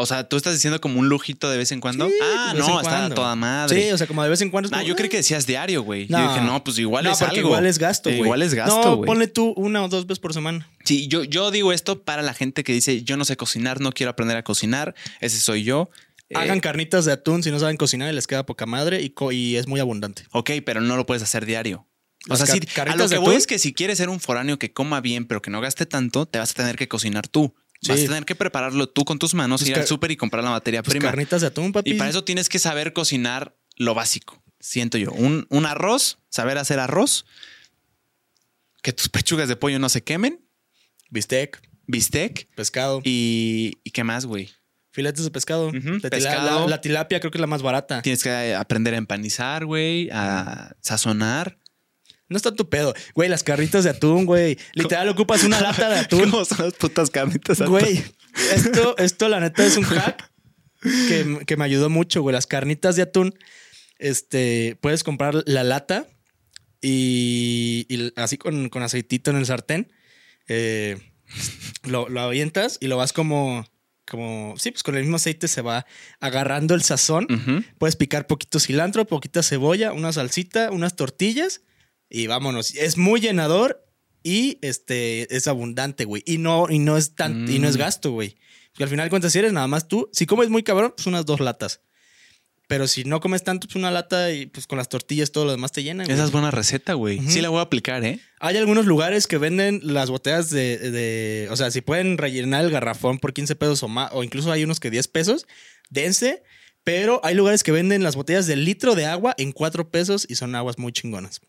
O sea, tú estás diciendo como un lujito de vez en cuando. Sí, ah, no, está cuando. toda madre. Sí, o sea, como de vez en cuando. es Ah, como, yo creí ah. que decías diario, güey. No. Yo dije, no, pues igual no, es algo. igual es gasto, Eh, güey. Igual es gasto, No, ponle tú una o dos veces por semana. Sí, yo, yo digo esto para la gente que dice, yo no sé cocinar, no quiero aprender a cocinar. Ese soy yo. Eh, Hagan carnitas de atún si no saben cocinar y les queda poca madre y, y es muy abundante. Ok, pero no lo puedes hacer diario. O sea, sí, a lo que voy es que si quieres ser un foráneo que coma bien, pero que no gaste tanto, te vas a tener que cocinar tú. Vas a tener que prepararlo tú con tus manos, Pues ir al súper y comprar la materia Pues prima. carnitas de atún, papi. Y para eso tienes que saber cocinar lo básico, siento yo. Un, un arroz, saber hacer arroz, que tus pechugas de pollo no se quemen, Bistec, bistec pescado, y, ¿y qué más, güey? filetes de pescado. Ujú, De tila- pescado. La, la tilapia creo que es la más barata. Tienes que aprender a empanizar, güey, a sazonar. No está tu pedo. Güey, las carnitas de atún, güey. Literal ocupas una lata de atún. ¿Cómo son las putas carnitas? Güey, esto, esto la neta es un hack que, que me ayudó mucho, güey. Las carnitas de atún, este, puedes comprar la lata y, y así con, con aceitito en el sartén, eh, lo, lo avientas y lo vas como, como, sí, pues con el mismo aceite se va agarrando el sazón. Puedes picar poquito cilantro, poquita cebolla, una salsita, unas tortillas y vámonos. Es muy llenador y este es abundante, güey. Y no, y no es tan, y no es Mm. gasto, güey. Porque al final de cuentas, si eres nada más tú, si comes muy cabrón, pues unas dos latas. Pero si no comes tanto, pues una lata y pues con las tortillas todo lo demás te llena. güey. Esa es buena receta, güey. Sí la voy a aplicar, ¿eh? Hay algunos lugares que venden las botellas de, de- O sea, si pueden rellenar el garrafón por 15 pesos o más, o incluso hay unos que 10 pesos, dense. Pero hay lugares que venden las botellas de litro de agua en 4 pesos y son aguas muy chingonas.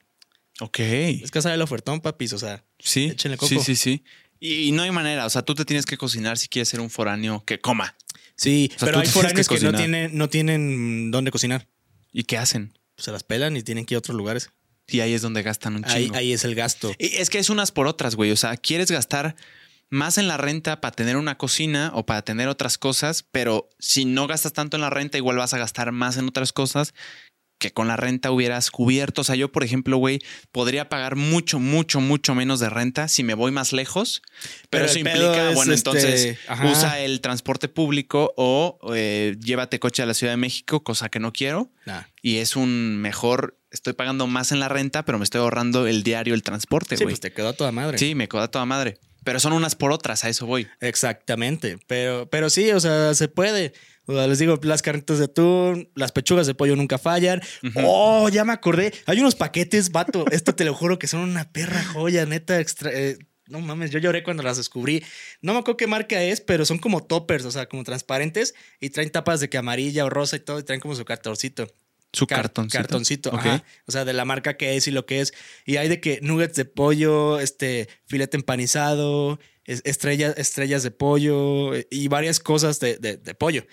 Ok. Es que sale el ofertón, papis. O sea, Sí. Échenle coco. Sí, sí, sí. Y, y no hay manera. O sea, tú te tienes que cocinar si quieres ser un foráneo que coma. sí, O sea, pero hay foráneos que que, no tienen, no tienen dónde cocinar. ¿Y qué hacen? Pues se las pelan y tienen que ir a otros lugares. Y ahí es donde gastan un Ahí, chingo. ahí es el gasto. Y es que es unas por otras, güey. O sea, quieres gastar más en la renta para tener una cocina o para tener otras cosas, pero si no gastas tanto en la renta, igual vas a gastar más en otras cosas que con la renta hubieras cubierto. O sea, yo, por ejemplo, güey, podría pagar mucho, mucho, mucho menos de renta si me voy más lejos. Pero, Pero eso implica, es, bueno, este, entonces ajá. usa el transporte público o eh, llévate coche a la Ciudad de México, cosa que no quiero. Nah. Y es un mejor, estoy pagando más en la renta, pero me estoy ahorrando el diario, el transporte, Sí, güey. pues te quedó a toda madre. Sí, me coda toda madre. Pero son unas por otras, a eso voy. Exactamente. Pero, pero sí, o sea, se puede. O sea, les digo, las carnitas de atún, las pechugas de pollo nunca fallan. Oh, ya me acordé. Hay unos paquetes, vato. Esto te lo juro que son una perra joya, neta. Extra, eh, no mames, yo lloré cuando las descubrí. No me acuerdo qué marca es, pero son como toppers, o sea, como transparentes y traen tapas de que amarilla o rosa y todo y traen como su cartoncito. Su Car- cartoncito. Cartoncito, Ok. ajá. O sea, de la marca que es y lo que es. Y hay de que nuggets de pollo, este, filete empanizado, estrellas, estrellas de pollo eh, y varias cosas de, de- de pollo.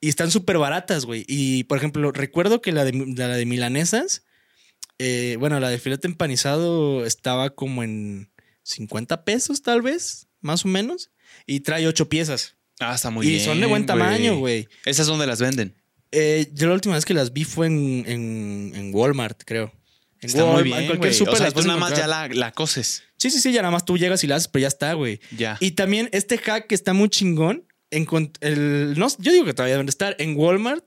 Y están súper baratas, güey. Y, por ejemplo, recuerdo que la de, la de milanesas, eh, bueno, la de filete empanizado estaba como en 50 pesos, tal vez, más o menos. Y trae ocho piezas. Ah, está muy y bien. son de buen tamaño, güey. Esas son de las venden. Eh, yo la última vez que las vi fue en, en, en Walmart, creo. En Está muy bien. En cualquier súper o sea, tú nada más ya la, la coces. Sí, sí, sí, ya nada más tú llegas y la haces, pero ya está, güey. Ya. Y también este hack que está muy chingón. encont- el, no, yo digo que todavía deben de estar. En Walmart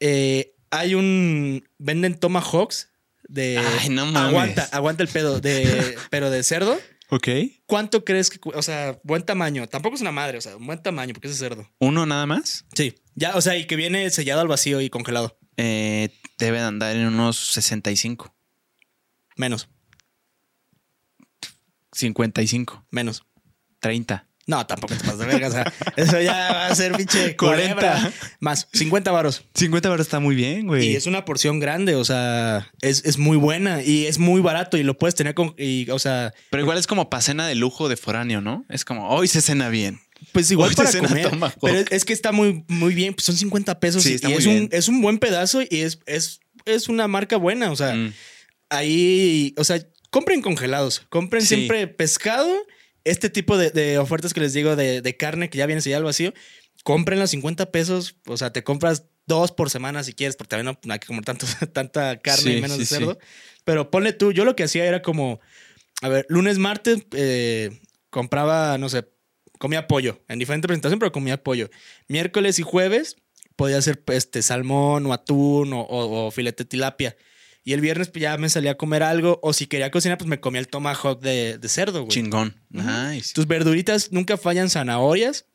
eh, hay un. Venden tomahawks de. Ay, no mames. Aguanta, aguanta el pedo. De, pero de cerdo. ok. ¿Cuánto crees que.? O sea, buen tamaño. Tampoco es una madre, o sea, buen tamaño, porque es cerdo. ¿Uno nada más? Sí. Ya, o sea, y que viene sellado al vacío y congelado. Eh, deben andar en unos 65. Menos, 55. menos. 30. No, tampoco te pasas de verga. O sea, eso ya va a ser pinche 40. culebra. Más, 50 varos. 50 ahora está muy bien, güey. Y es una porción grande, o sea, es, es muy buena y es muy barato y lo puedes tener con. Y, o sea, Pero igual es como para cena de lujo de foráneo, ¿no? Es como, hoy se cena bien. pues igual Hoy para te cena comer. Pero es, es que está muy, muy bien, pues son 50 pesos Sí, y, está y muy es, un, bien. es un buen pedazo y es, es, es una marca buena, o sea, Mm. Ahí, o sea, compren congelados, compren Sí. siempre pescado, este tipo de, de ofertas que les digo de, de carne que ya viene sellado al vacío, compren los 50 pesos, o sea, te compras dos por semana si quieres, porque también no, hay que comer tanto, tanta carne Sí, y menos sí, de cerdo, pero ponle tú, yo lo que hacía era como, a ver, lunes, martes, eh, compraba, no sé, comía pollo, en diferente presentación, pero comía pollo. Miércoles y jueves podía hacer este, salmón o atún o, o- o filete de tilapia. Y el viernes pues, ya me salía a comer algo. O si quería cocinar, pues me comía el tomahawk de, de cerdo, güey. Chingón. Nice. Tus verduritas nunca fallan zanahorias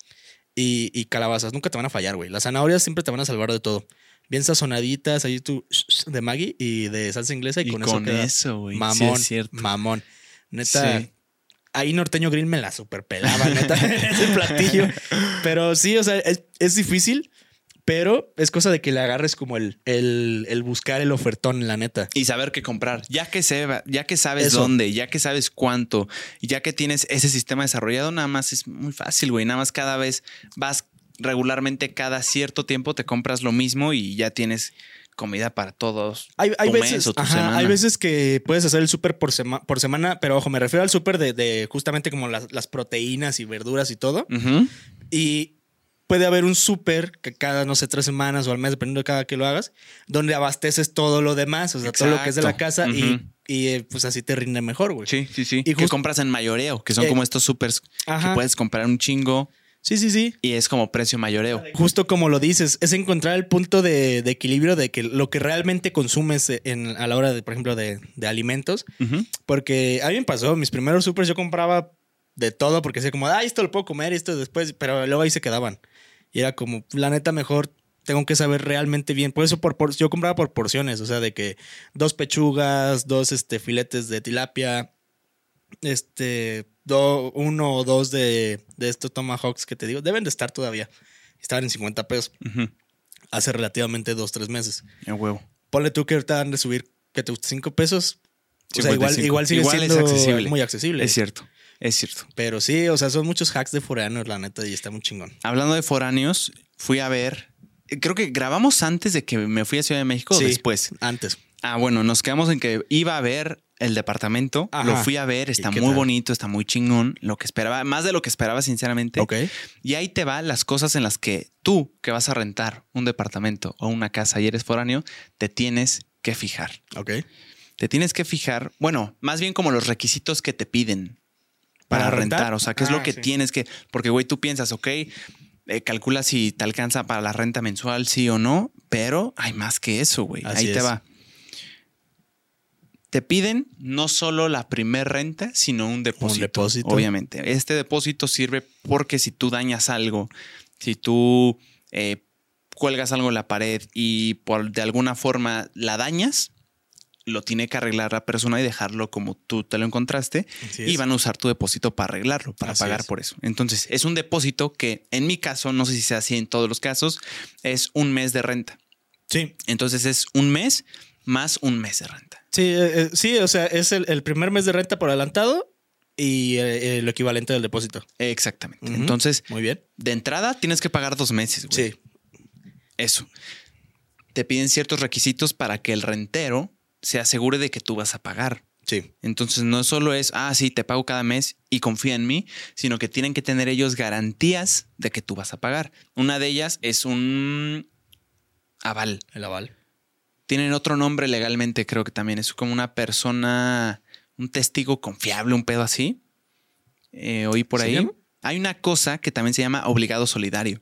y, y calabazas. Nunca te van a fallar, güey. Las zanahorias siempre te van a salvar de todo. Bien sazonaditas, ahí tu de Maggi y de salsa inglesa. Y, Y con, con, eso, güey. Sí, mamón. es cierto. Mamón. Neta, Sí. ahí Norteño Grill me la superpelaba, neta, ese platillo. Pero sí, o sea, es, es difícil, pero es cosa de que le agarres como el, el, el buscar el ofertón, la neta. Y saber qué comprar. Ya que, se, ya que sabes Eso. dónde, ya que sabes cuánto, ya que tienes ese sistema desarrollado, nada más es muy fácil, güey. Nada más cada vez vas regularmente, cada cierto tiempo te compras lo mismo y ya tienes comida para todos. Hay, hay tu mes veces, o tu ajá, semana. hay veces que puedes hacer el súper por, sema- por semana, pero ojo, me refiero al súper de, de justamente como las, las proteínas y verduras y todo. Ujú. Y puede haber un súper que cada, no sé, tres semanas o al mes, dependiendo de cada que lo hagas, donde abasteces todo lo demás, o sea, todo lo que es de la casa y, y, eh, pues así te rinde mejor, güey. Sí, sí, sí. Y que compras en mayoreo, que son Eh, como estos supers Ajá. que puedes comprar un chingo Sí, sí, sí. y es como precio mayoreo. Justo como lo dices, es encontrar el punto de, de equilibrio de que lo que realmente consumes en, a la hora de, por ejemplo, de, de alimentos. Porque a mí me pasó, mis primeros supers yo compraba de todo porque decía como, ah, esto lo puedo comer, esto después, pero luego ahí se quedaban. Y era como, la neta, mejor tengo que saber realmente bien. Por eso por, por- yo compraba por porciones, o sea, de que dos pechugas, dos este, filetes de tilapia, este, do- uno o dos de, de estos tomahawks que te digo, deben de estar todavía. Estaban en 50 pesos hace relativamente dos, tres meses. A huevo. Ponle tú que ahorita han de subir, que te gusta 5 pesos. O sea, igual, 55. igual sigue Igual es siendo accesible. muy accesible. Es cierto, es cierto. Pero sí, o sea, son muchos hacks de foreanos, la neta, y está muy chingón. Hablando de foráneos, fui a ver. Creo que grabamos antes de que me fui a Ciudad de México o después. Antes. Ah, bueno, nos quedamos en que iba a ver el departamento, Ajá. lo fui a ver, está ¿Y qué muy tal? bonito, está muy chingón, lo que esperaba, más de lo que esperaba sinceramente. Ok. Y ahí te va las cosas en las que tú que vas a rentar un departamento o una casa y eres foráneo, te tienes que fijar. Ok. Te tienes que fijar, bueno, más bien como los requisitos que te piden para, ¿Para rentar? rentar? o sea, qué es lo Ah, que sí. tienes que, porque güey, tú piensas, ok, eh, calcula si te alcanza para la renta mensual, sí o no, pero hay más que eso, güey. Ahí te va. Te piden no solo la primer renta, sino un depósito. depósito. Obviamente. Este depósito sirve porque si tú dañas algo, si tú eh, cuelgas algo en la pared y por de alguna forma la dañas, lo tiene que arreglar la persona y dejarlo como tú te lo encontraste y van a usar tu depósito para arreglarlo, para Así pagar es. por eso. Entonces, es un depósito que en mi caso, no sé si sea así en todos los casos, es un mes de renta. Sí. Entonces es un mes más un mes de renta. Sí, eh, eh, sí, o sea, es el, el primer mes de renta por adelantado y eh, lo equivalente del depósito. Exactamente. Entonces, Muy bien. de entrada tienes que pagar dos meses. güey. Sí. Eso. Te piden ciertos requisitos para que el rentero se asegure de que tú vas a pagar. Sí. Entonces no solo es, ah, sí, te pago cada mes y confía en mí, sino que tienen que tener ellos garantías de que tú vas a pagar. Una de ellas es un aval. El aval. Tienen otro nombre legalmente, creo que también es como una persona, un testigo confiable, un pedo así. Eh, oí por ¿Se ahí. llama? Hay una cosa que también se llama obligado solidario,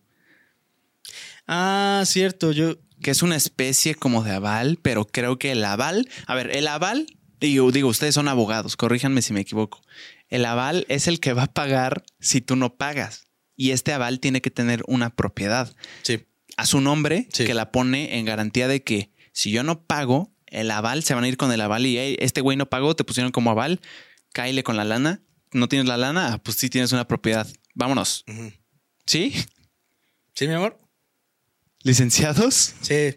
Ah, cierto. Yo. Que es una especie como de aval, pero creo que el aval, a ver, el aval, digo, digo, ustedes son abogados, corríjanme si me equivoco. El aval es el que va a pagar si tú no pagas. Y este aval tiene que tener una propiedad Sí. a su nombre Sí. que la pone en garantía de que si yo no pago, el aval se van a ir con el aval y "Hey, este güey no pagó, te pusieron como aval, cáile con la lana. ¿No tienes la lana? Ah, pues sí tienes una propiedad. Vámonos. ¿Sí? ¿Sí, mi amor? ¿Licenciados? Sí.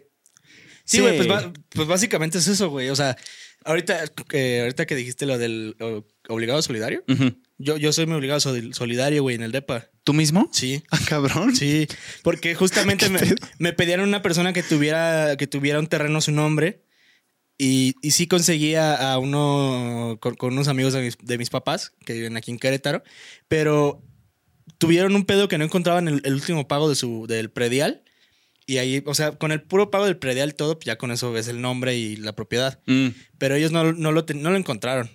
Sí, Sí. güey, pues, ba- pues básicamente es eso, güey. O sea, ahorita, eh, ahorita que dijiste lo del obligado solidario, yo, yo soy mi obligado sol- solidario, güey, en el DEPA. ¿Tú mismo? Sí. Ah, cabrón. Sí, porque justamente me, me pedían una persona que tuviera, que tuviera un terreno a su nombre y, y sí conseguía a uno con, con unos amigos de mis, de mis papás que viven aquí en Querétaro, pero tuvieron un pedo que no encontraban el, el último pago de su, del predial y ahí, o sea, con el puro pago del predial todo, ya con eso ves el nombre y la propiedad, Mm, pero ellos no, no, lo, ten- no lo encontraron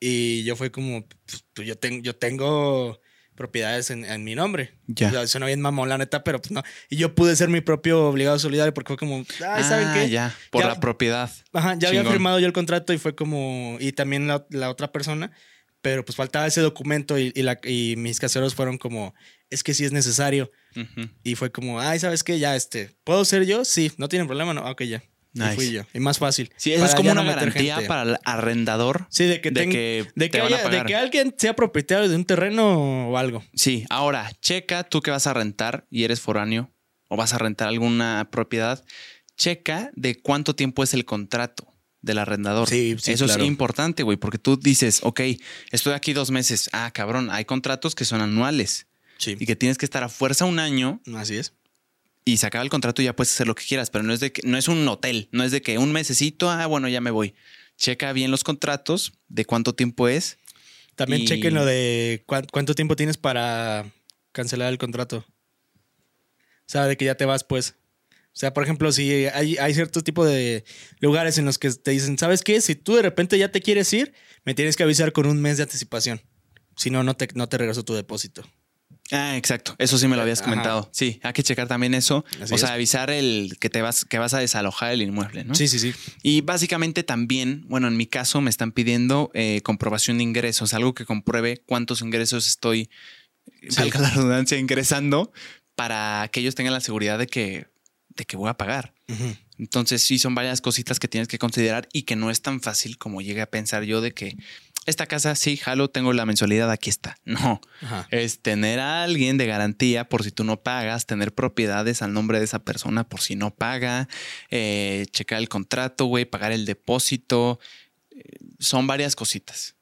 y yo fue como, pues, pues, yo, tengo yo tengo propiedades en, en mi nombre. Ya. O sea, suena bien mamón, la neta, pero pues no. Y yo pude ser mi propio obligado solidario porque fue como, ay, ¿saben ah, qué? ya, por Ya- la propiedad. Ajá, ya había Chingón. firmado yo el contrato y fue como, y también la, la otra persona, pero pues faltaba ese documento y, y la, y mis caseros fueron como, es que sí es necesario. Y fue como, ay, ¿sabes qué? Ya, este, ¿puedo ser yo? Sí, no tienen problema, no, ok, ya. Nice. Y fui yo. Y más fácil. Sí, eso Para es como una no garantía gente. para el arrendador. Sí, de que, de ten- que de, que haya- de que alguien sea propietario de un terreno o algo. Sí, ahora, checa tú que vas a rentar y eres foráneo o vas a rentar alguna propiedad, checa de cuánto tiempo es el contrato del arrendador. Sí, sí, Eso claro. es importante, güey, porque tú dices, ok, estoy aquí dos meses. Ah, cabrón, hay contratos que son anuales Sí. y que tienes que estar a fuerza un año Así es. y se acaba el contrato y ya puedes hacer lo que quieras, pero no es de que no es un hotel, no es de que un mesecito, ah, bueno, ya me voy. Checa bien los contratos, de cuánto tiempo es. También Y- chequen lo de cuán- cuánto tiempo tienes para cancelar el contrato. O sea, de que ya te vas, pues. O sea, por ejemplo, si hay, hay cierto tipo de lugares en los que te dicen, ¿sabes qué? Si tú de repente ya te quieres ir, me tienes que avisar con un mes de anticipación. Si no, no te, no te regreso tu depósito. Ah, exacto. Eso sí me lo habías Ajá. comentado. Sí, hay que checar también eso. Así o sea, es. avisar el que te vas, que vas a desalojar el inmueble, ¿no? Sí, sí, sí. Y básicamente también, bueno, en mi caso me están pidiendo eh, comprobación de ingresos, algo que compruebe cuántos ingresos estoy, valga la redundancia, ingresando para que ellos tengan la seguridad de que, que voy a pagar. Entonces sí son varias cositas que tienes que considerar y que no es tan fácil como llegué a pensar yo de que esta casa sí, jalo, tengo la mensualidad, aquí está. No, Ajá. es tener a alguien de garantía por si tú no pagas, tener propiedades al nombre de esa persona por si no paga, eh, checar el contrato, güey, pagar el depósito. Eh, son varias cositas.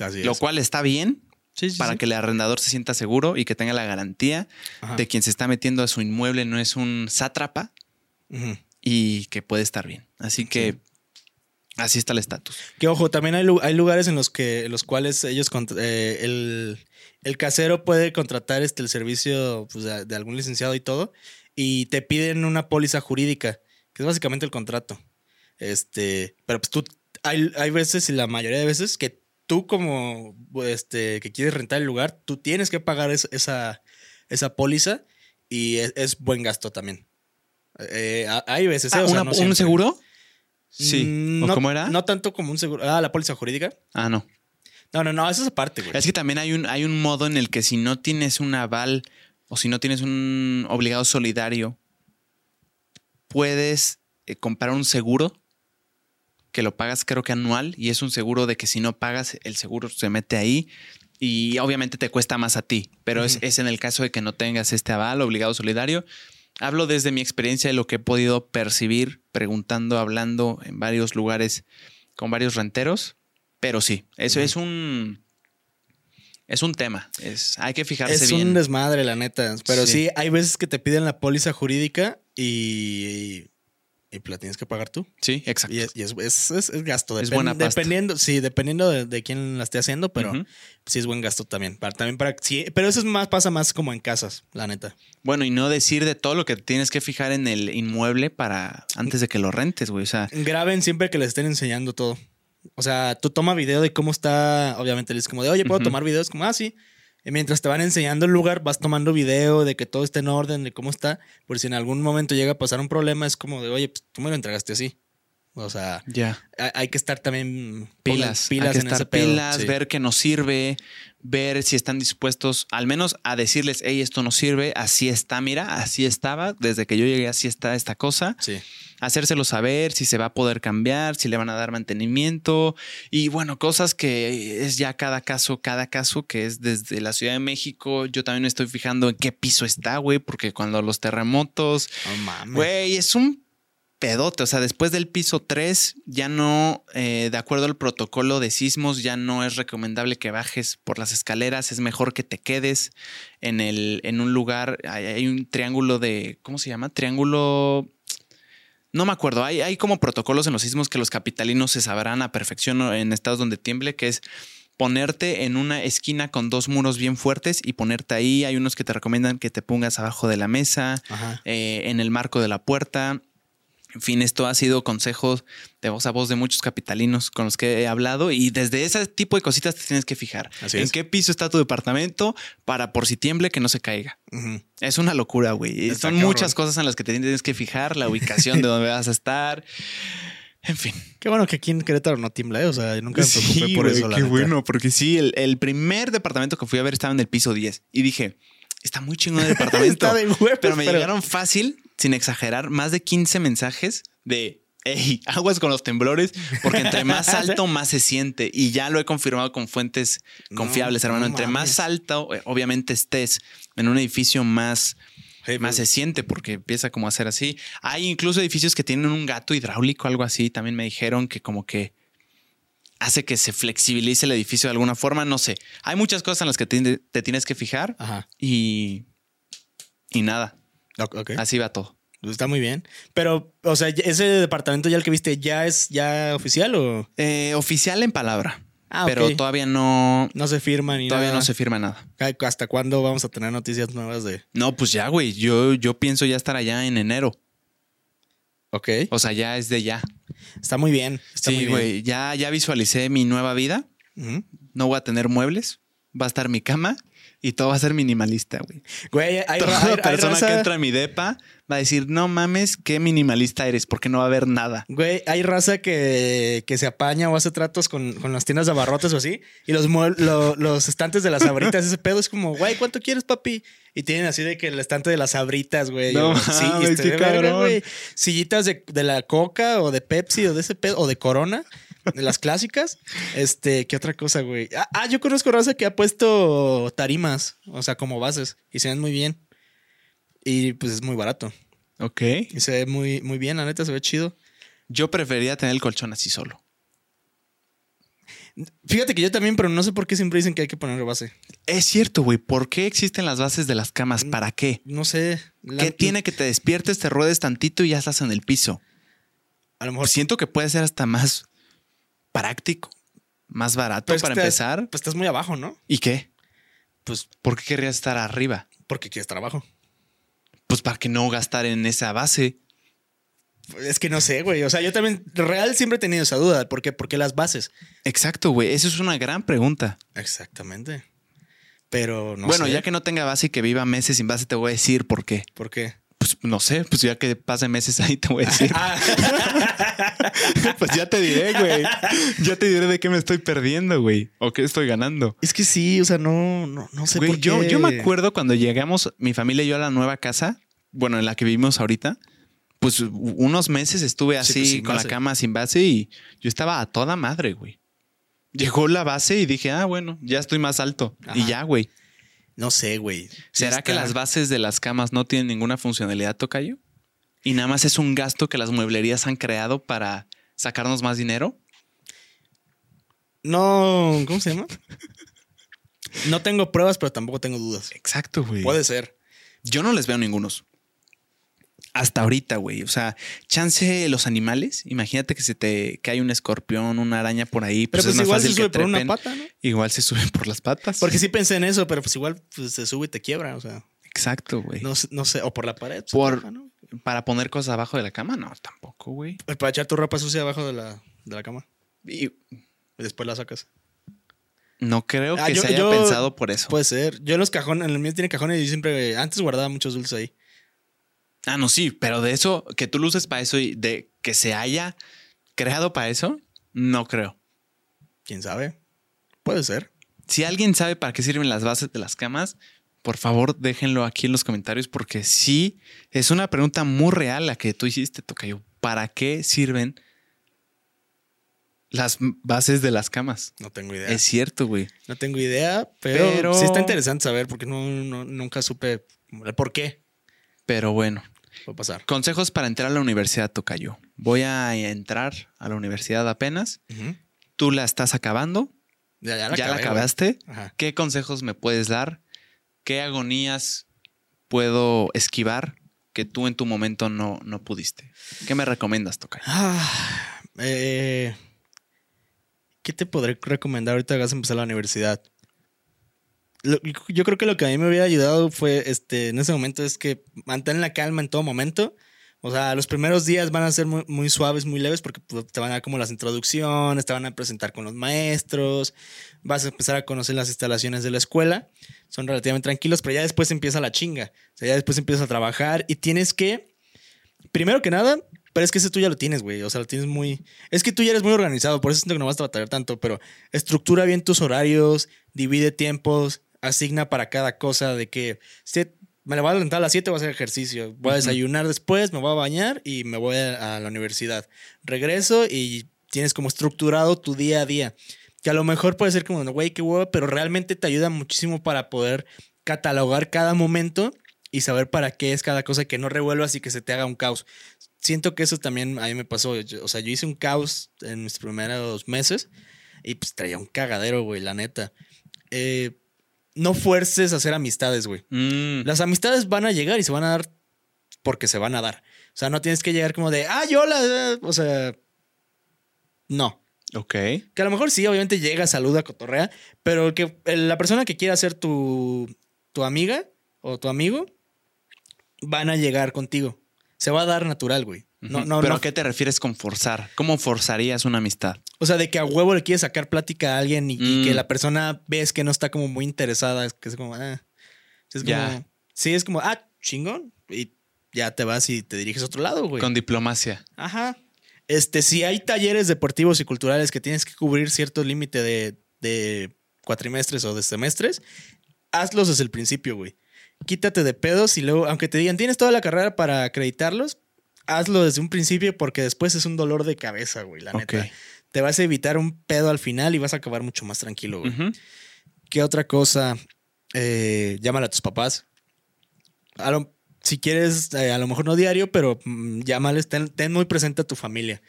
Así Lo es. cual está bien Sí, sí, para sí. que el arrendador se sienta seguro y que tenga la garantía Ajá. de quien se está metiendo a su inmueble no es un sátrapa Y que puede estar bien. Así que Así está el estatus. Que ojo, también hay, hay lugares en los que en los cuales ellos eh, el, el casero puede contratar este el servicio pues, de, de algún licenciado y todo y te piden una póliza jurídica, que es básicamente el contrato. Este, pero pues tú hay, hay veces y la mayoría de veces que tú como este que quieres rentar el lugar, tú tienes que pagar es- esa esa póliza y es, es buen gasto también. Eh, ha- hay veces, ¿eh? Ah, O sea, una- no ¿Un seguro? Sí. Mm, ¿O no- cómo era? No tanto como un seguro. Ah, la póliza jurídica. Ah, no. No, no, no, eso es aparte, güey. Es que también hay un, hay un modo en el que si no tienes un aval o si no tienes un obligado solidario, puedes eh, comprar un seguro que lo pagas creo que anual y es un seguro de que si no pagas el seguro se mete ahí y obviamente te cuesta más a ti, pero es, es en el caso de que no tengas este aval obligado solidario. Hablo desde mi experiencia de lo que he podido percibir preguntando, hablando en varios lugares con varios renteros, pero sí, eso es un es un tema, es hay que fijarse es bien. un desmadre, la neta. Pero sí. Sí. hay veces que te piden la póliza jurídica y, y la tienes que pagar tú. Sí, exacto. Y es, y es, es- es- es gasto. Es buena pasta. Dependiendo, sí, dependiendo de, de quién la esté haciendo, pero sí es buen gasto también. Para, también para, sí, pero eso es más, pasa más como en casas, la neta. Bueno, y no decir de todo lo que tienes que fijar en el inmueble para antes de que lo rentes, güey. O sea, Graben siempre que les estén enseñando todo. O sea, tú toma video de cómo está. Obviamente les como de, oye, ¿puedo tomar videos? Como, ah, sí. Y mientras te van enseñando el lugar, vas tomando video de que todo esté en orden, de cómo está. Por si en algún momento llega a pasar un problema, es como de, oye, pues tú me lo entregaste así. O sea, ya. hay, hay que estar también Pilas, pilas hay que en estar ese pedo, pilas, sí. ver que nos sirve, ver si están dispuestos al menos a decirles, hey, esto no sirve, así está, mira, así estaba, desde que yo llegué así está esta cosa. Sí. hacérselo saber si se va a poder cambiar, si le van a dar mantenimiento y bueno, cosas que es ya cada caso, cada caso que es desde la Ciudad de México. Yo también me estoy fijando en qué piso está, güey, porque cuando los terremotos, No mames. güey, es un pedote. O sea, después del piso 3, ya no, eh, de acuerdo al protocolo de sismos, ya no es recomendable que bajes por las escaleras. Es mejor que te quedes en, el, en un lugar. Hay, hay un triángulo de, ¿cómo se llama? Triángulo. No me acuerdo. Hay, hay como protocolos en los sismos que los capitalinos se sabrán a perfección en estados donde tiemble, que es ponerte en una esquina con dos muros bien fuertes y ponerte ahí. Hay unos que te recomiendan que te pongas abajo de la mesa eh, en el marco de la puerta. En fin, esto ha sido consejos de voz a voz de muchos capitalinos con los que he hablado y desde ese tipo de cositas te tienes que fijar. Así en es. qué piso está tu departamento para por si tiemble que no se caiga. Es una locura, güey. Son cabrón. muchas cosas en las que te tienes que fijar, la ubicación de dónde vas a estar. En fin. Qué bueno que aquí en Querétaro no tiembla, ¿eh? o sea, nunca me preocupé Sí, por eso, la qué neta. bueno, porque sí, el, el primer departamento que fui a ver estaba en el piso 10 y dije, está muy chingón el departamento. Está de huevos, pero me llegaron fácil, sin exagerar, más de 15 mensajes de, hey, aguas con los temblores, porque entre más alto, más se siente. Y ya lo he confirmado con fuentes No, confiables, hermano. no entre mames. más alto, eh, obviamente estés en un edificio más Hey, más se pues, siente porque empieza como a ser así. Hay incluso edificios que tienen un gato hidráulico, algo así. También me dijeron que como que hace que se flexibilice el edificio de alguna forma. No sé. Hay muchas cosas en las que te, te tienes que fijar Ajá. y, y nada. Así va todo. Pues Está muy bien. Pero, o sea, ¿ese departamento ya el que viste ya es ya oficial o Eh, oficial en palabra, Ah, pero todavía no, no se firma ni todavía nada? no se firma nada. ¿Hasta cuándo vamos a tener noticias nuevas de...? No, pues ya, güey. Yo, yo pienso ya estar allá en enero. Ok. O sea, ya es de ya. Está muy bien. Está Sí, güey. Ya, ya visualicé mi nueva vida. No voy a tener muebles. Va a estar mi cama y todo va a ser minimalista, güey. Güey, hay, Toda ra- hay- hay persona raza... que entra a mi depa va a decir, no mames, qué minimalista eres, porque no va a haber nada. Güey, hay raza que, que se apaña o hace tratos con, con las tiendas de abarrotes o así. Y los, lo- los estantes de las abritas, ese pedo es como, güey, ¿cuánto quieres, papi? Y tienen así de que el estante de las abritas, güey. No sí, qué de verga, cabrón. güey. Sillitas de, de la Coca o de Pepsi o de ese pedo, o de Corona, las clásicas. Este, ¿qué otra cosa, güey? Ah, ah, yo conozco raza que ha puesto tarimas, o sea, como bases, y se ven muy bien. Y pues es muy barato. Ok. Y se ve muy, muy bien, la neta, se ve chido. Yo preferiría tener el colchón así solo. Fíjate que yo también, pero no sé por qué siempre dicen que hay que poner base. Es cierto, güey. ¿Por qué existen las bases de las camas? ¿Para qué? No sé. la- ¿Qué tiene que te despiertes, te ruedes tantito y ya estás en el piso? A lo mejor Siento que puede ser hasta más práctico, más barato para estás- empezar. Pues estás muy abajo, ¿no? ¿Y qué? Pues ¿Por qué querrías estar arriba? porque quieres trabajo. Pues para que no gastar en esa base. Es que no sé, güey. O sea, yo también, real, siempre he tenido esa duda. ¿Por qué? ¿Por qué las bases? Exacto, güey. Eso es una gran pregunta. Exactamente. Pero no bueno, sé. ya que no tenga base y que viva meses sin base, te voy a decir por qué. ¿Por qué? No sé, pues ya que pase meses ahí te voy a decir. Pues ya te diré, güey. Ya te diré de qué me estoy perdiendo, güey. O qué estoy ganando. es que sí, o sea, no, no, no sé Güey, por qué. yo, yo me acuerdo cuando llegamos, mi familia y yo a la nueva casa, bueno, en la que vivimos ahorita, pues unos meses estuve Sí, así pues, sin con base. la cama sin base y yo estaba a toda madre, güey. Llegó la base y dije, ah, bueno, ya estoy más alto. Y ya, güey. No sé, güey. ¿Será que las bases de las camas no tienen ninguna funcionalidad, Tocayo? Y nada más es un gasto que las mueblerías han creado para sacarnos más dinero. No, ¿cómo se llama? No tengo pruebas, pero tampoco tengo dudas. Exacto, güey. Puede ser. Yo no les veo ningunos. Hasta ahorita, güey. O sea, chance los animales. Imagínate que se te cae un escorpión, una araña por ahí. Pero Pues, pues es más igual se fácil sube que por una pata, ¿no? Igual se suben por las patas. Porque sí pensé en eso, pero pues igual pues, se sube y te quiebra, o sea, Exacto, güey. no, sé- no sé, o por la pared. pues, Por- ajá, ¿no? Para poner cosas abajo de la cama, no, tampoco, güey. Para echar tu ropa sucia abajo de la, de la cama Y después la sacas. no creo que Ah, yo- se haya yo- pensado por eso. Puede ser. Yo en los cajones, en el mío tiene cajones y yo siempre, antes guardaba muchos dulces ahí. Ah, no, sí, pero de eso, que tú lo uses para eso y de que se haya creado para eso, no creo. ¿Quién sabe? Puede ser. Si alguien sabe para qué sirven las bases de las camas, por favor déjenlo aquí en los comentarios porque sí es una pregunta muy real la que tú hiciste, Tocayo. ¿Para qué sirven las bases de las camas? No tengo idea. Es cierto, güey. No tengo idea, pero, Pero- sí está interesante saber porque no, no- nunca supe el por qué Pero bueno, pasar. consejos para entrar a la universidad, Tocayo. Voy a entrar a la universidad apenas. Tú la estás acabando. Ya, ya ¿Ya la, acabé, acabaste? ¿Qué consejos me puedes dar? ¿Qué agonías puedo esquivar que tú en tu momento no, no pudiste? ¿Qué me recomiendas, Tocayo? Ah, eh, ¿Qué te podré recomendar ahorita que vas a empezar la universidad? Yo creo que lo que a mí me hubiera ayudado fue, este, en ese momento, es que mantén la calma en todo momento. O sea, los primeros días van a ser muy, muy suaves, muy leves, porque pues, te van a dar como las introducciones, te van a presentar con los maestros, vas a empezar a conocer las instalaciones de la escuela. Son relativamente tranquilos, pero ya después empieza la chinga. O sea, ya después empiezas a trabajar y tienes que, primero que nada, pero es que ese tú ya lo tienes, güey. O sea, lo tienes muy. Es que tú ya eres muy organizado, por eso siento que no vas a batallar tanto, pero estructura bien tus horarios, divide tiempos, asigna para cada cosa de que si me la voy a levantar a las 7, voy a hacer ejercicio, voy a desayunar después, me voy a bañar y me voy a, a la universidad. Regreso y tienes como estructurado tu día a día. Que a lo mejor puede ser como, güey, qué hueva, pero realmente te ayuda muchísimo para poder catalogar cada momento y saber para qué es cada cosa que no revuelvas y que se te haga un caos. Siento que eso también a mí me pasó. Yo- o sea, yo hice un caos en mis primeros meses y pues traía un cagadero, güey, la neta. Eh, no fuerces a hacer amistades, güey. Mm, Las amistades van a llegar y se van a dar porque se van a dar. O sea, no tienes que llegar como de, ah, yo la. O sea, no. ok. Que a lo mejor sí, obviamente llega, saluda, cotorrea, pero que la persona que quiera ser tu, tu amiga o tu amigo van a llegar contigo. Se va a dar natural, güey. No, ¿Pero no. a qué te refieres con forzar? ¿Cómo forzarías una amistad? O sea, de que a huevo le quieres sacar plática a alguien y, y Mm. que la persona ves que no está como muy interesada, es que es como, ah. Es como, Ya. Sí, es como, ah, chingón. Y ya te vas y te diriges a otro lado, güey. Con diplomacia. Ajá. Este, si hay talleres deportivos y culturales que tienes que cubrir cierto límite de, de cuatrimestres o de semestres, hazlos desde el principio, güey. Quítate de pedos y luego, aunque te digan, tienes toda la carrera para acreditarlos, hazlo desde un principio porque después es un dolor de cabeza, güey, la neta. Te vas a evitar un pedo al final y vas a acabar mucho más tranquilo, güey. ¿Qué otra cosa? Eh, llámale a tus papás. A lo- si quieres, eh, a lo mejor no diario, pero mm, llámales, ten, ten muy presente a tu familia.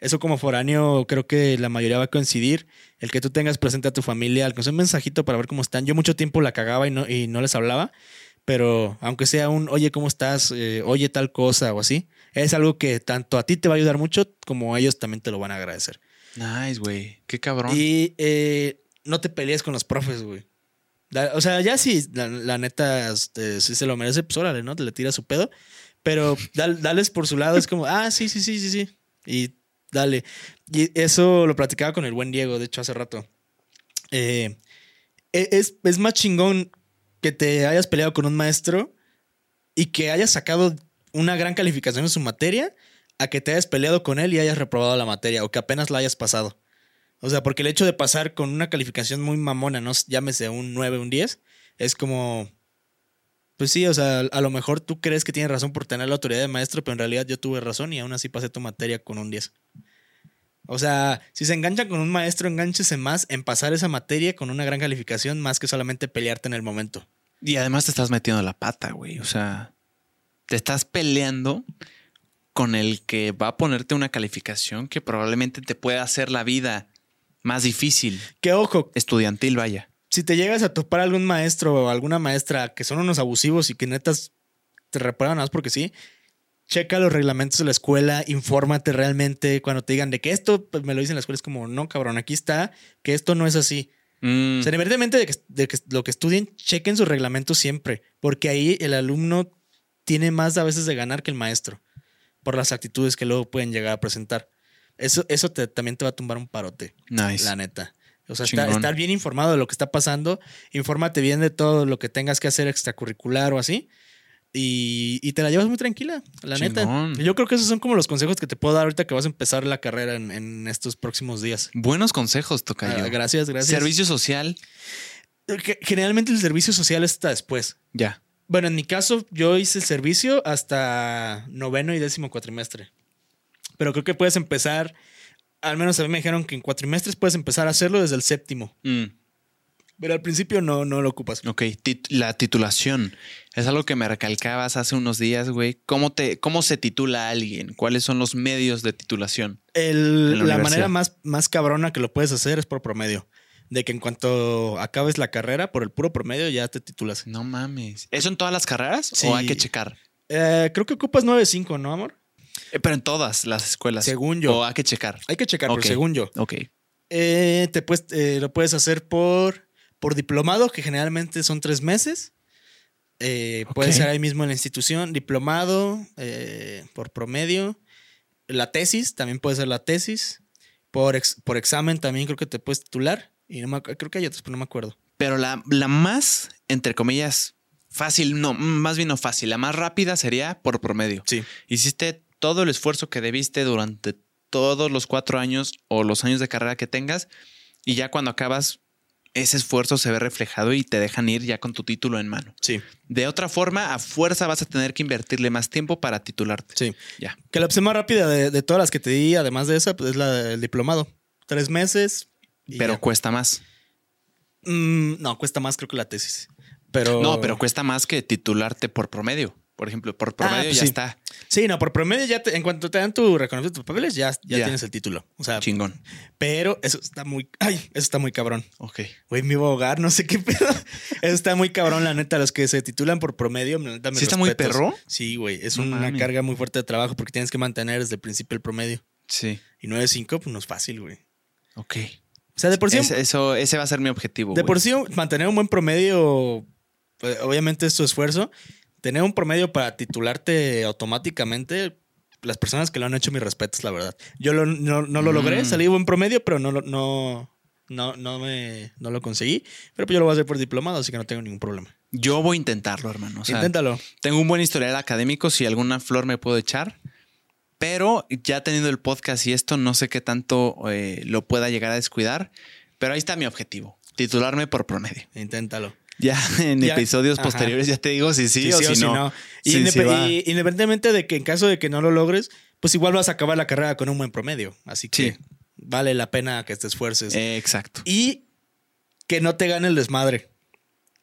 Eso como foráneo creo que la mayoría va a coincidir. El que tú tengas presente a tu familia, al que sea un mensajito para ver cómo están. Yo mucho tiempo la cagaba y no, y no les hablaba, pero aunque sea un, oye, ¿cómo estás? Eh, oye, tal cosa o así, es algo que tanto a ti te va a ayudar mucho como a ellos también te lo van a agradecer. Nice, güey. Qué cabrón. Y eh, no te pelees con los profes, güey. O sea, ya si la, la neta este, si se lo merece, pues órale, ¿no? Te le tira su pedo. Pero dal- dales por su lado, es como, ah, sí, sí, sí, sí, sí. Y dale. Y eso lo platicaba con el buen Diego, de hecho, hace rato. Eh, e- es, es más chingón que te hayas peleado con un maestro y que hayas sacado una gran calificación en su materia a que te hayas peleado con él y hayas reprobado la materia o que apenas la hayas pasado. O sea, porque el hecho de pasar con una calificación muy mamona, no llámese un 9, un 10, es como. Pues sí, o sea, a lo mejor tú crees que tienes razón por tener la autoridad de maestro, pero en realidad yo tuve razón y aún así pasé tu materia con un 10. O sea, si se enganchan con un maestro, engánchese más en pasar esa materia con una gran calificación más que solamente pelearte en el momento. Y además te estás metiendo la pata, güey. O sea, te estás peleando con el que va a ponerte una calificación que probablemente te pueda hacer la vida más difícil. Que ojo, Estudiantil, vaya. si te llegas a topar algún maestro o alguna maestra que son unos abusivos y que netas te reprueban nada más porque sí, checa los reglamentos de la escuela, infórmate realmente cuando te digan de que esto pues, me lo dicen en la escuela, es como, no, cabrón, aquí está, que esto no es así. Mm, O sea, independientemente de que, de que lo que estudien, chequen sus reglamentos siempre, porque ahí el alumno tiene más a veces de ganar que el maestro, por las actitudes que luego pueden llegar a presentar. Eso, eso te- también te va a tumbar un parote. nice. La neta. O sea, estar bien informado de lo que está pasando, infórmate bien de todo lo que tengas que hacer extracurricular o así. Y, y te la llevas muy tranquila, la Chingón. neta. Yo creo que esos son como los consejos que te puedo dar ahorita que vas a empezar la carrera en, en estos próximos días. Buenos consejos, Tocayo. Ah, gracias, gracias. Servicio social, Ge- Generalmente el servicio social está después. ya. Bueno, en mi caso, yo hice el servicio hasta noveno y décimo cuatrimestre. Pero creo que puedes empezar, al menos a mí me dijeron que en cuatrimestres puedes empezar a hacerlo desde el séptimo. Mm, Pero al principio no, no lo ocupas. ok, tit- la titulación. Es algo que me recalcabas hace unos días, güey. ¿Cómo, te, ¿Cómo se titula alguien? ¿Cuáles son los medios de titulación? El- la la manera más, más cabrona que lo puedes hacer es por promedio. De que en cuanto acabes la carrera, por el puro promedio ya te titulas. No mames. ¿Eso en todas las carreras? Sí. ¿O hay que checar? Eh, creo que ocupas 9.5, ¿no, amor? Eh, pero en todas las escuelas. Según yo. ¿O hay que checar? Hay que checar, pero según yo. Ok. Eh, te puedes, eh, lo puedes hacer por, por diplomado, que generalmente son tres meses. Eh, Puede ser ahí mismo en la institución. Diplomado, eh, por promedio. La tesis, también puede ser la tesis. Por, ex- por examen también creo que te puedes titular. Y no me creo que hay otros, pero no me acuerdo. Pero la, la más, entre comillas, fácil, no, más bien no fácil, la más rápida sería por promedio. Sí. Hiciste todo el esfuerzo que debiste durante todos los cuatro años o los años de carrera que tengas y ya cuando acabas, ese esfuerzo se ve reflejado y te dejan ir ya con tu título en mano. Sí, De otra forma, a fuerza vas a tener que invertirle más tiempo para titularte. sí. Ya. Que la opción más rápida de, de todas las que te di, además de esa, pues es la del diplomado. Tres meses. Pero ya. cuesta más. Mm, no, cuesta más creo que la tesis. Pero... No, pero cuesta más que titularte por promedio. Por ejemplo, por promedio pues ya sí. está Sí, no, por promedio ya te- en cuanto te dan tu reconocimiento de tus papeles, ya, ya, Ya. tienes el título. O sea, chingón. pero eso está muy. Ay, eso está muy cabrón. Ok. Güey, me iba a ahogar, no sé qué pedo. Eso está muy cabrón, la neta. Los que se titulan por promedio, la neta, mis ¿Sí está muy perro? Sí, güey. Es No una carga muy fuerte de trabajo porque tienes que mantener desde el principio el promedio. Sí. Y 9.5, pues no es fácil, güey. Ok. O sea, de por sí. Eso, ese va a ser mi objetivo. De por sí, mantener un buen promedio, pues, obviamente es tu esfuerzo. Tener un promedio para titularte automáticamente, las personas que lo han hecho, mis respetos, la verdad. Yo lo- no, no lo logré, Mm. salí buen promedio, pero no, lo- no, no, no, me, no lo conseguí. Pero pues yo lo voy a hacer por diplomado, así que no tengo ningún problema. Yo voy a intentarlo, hermano. O sea, Inténtalo. tengo un buen historial académico, si alguna flor me puedo echar. Pero ya teniendo el podcast y esto, no sé qué tanto eh, lo pueda llegar a descuidar. Pero ahí está mi objetivo: titularme por promedio. Inténtalo. Ya en Ya. episodios Ajá. posteriores ya te digo si sí, o, si, no. Y, Sí, indep- sí va. y independientemente de que en caso de que no lo logres, pues igual vas a acabar la carrera con un buen promedio. Así que Sí. vale la pena que te esfuerces. Eh, exacto. y que no te gane el desmadre.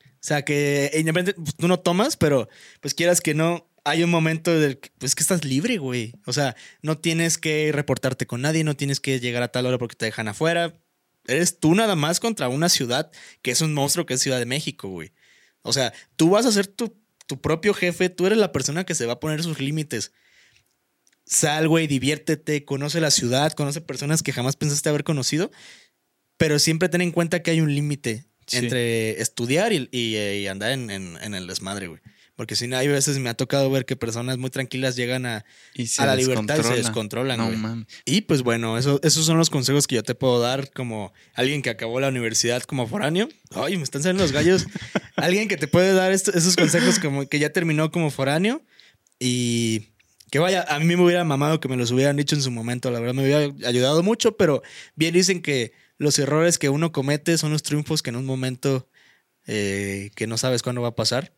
O sea, que independientemente, pues, tú no tomas, pero pues quieras que no, hay un momento del que, pues que estás libre, güey. O sea, no tienes que reportarte con nadie, no tienes que llegar a tal hora porque te dejan afuera. Eres tú nada más contra una ciudad que es un monstruo que es Ciudad de México, güey. O sea, tú vas a ser tu, tu propio jefe, tú eres la persona que se va a poner sus límites. sal, güey, diviértete, conoce la ciudad, conoce personas que jamás pensaste haber conocido, pero siempre ten en cuenta que hay un límite Sí. entre estudiar y, y- y andar en, en- en el desmadre, güey. Porque si no, hay veces me ha tocado ver que personas muy tranquilas llegan a, a la libertad y se descontrola. descontrolan, No. Y pues bueno, eso, esos son los consejos que yo te puedo dar como alguien que acabó la universidad como foráneo. Ay, me están saliendo los gallos. alguien que te puede dar esto- esos consejos como que ya terminó como foráneo y que vaya, a mí me hubiera mamado que me los hubieran dicho en su momento. La verdad me hubiera ayudado mucho, pero bien dicen que los errores que uno comete son los triunfos que en un momento eh, que no sabes cuándo va a pasar,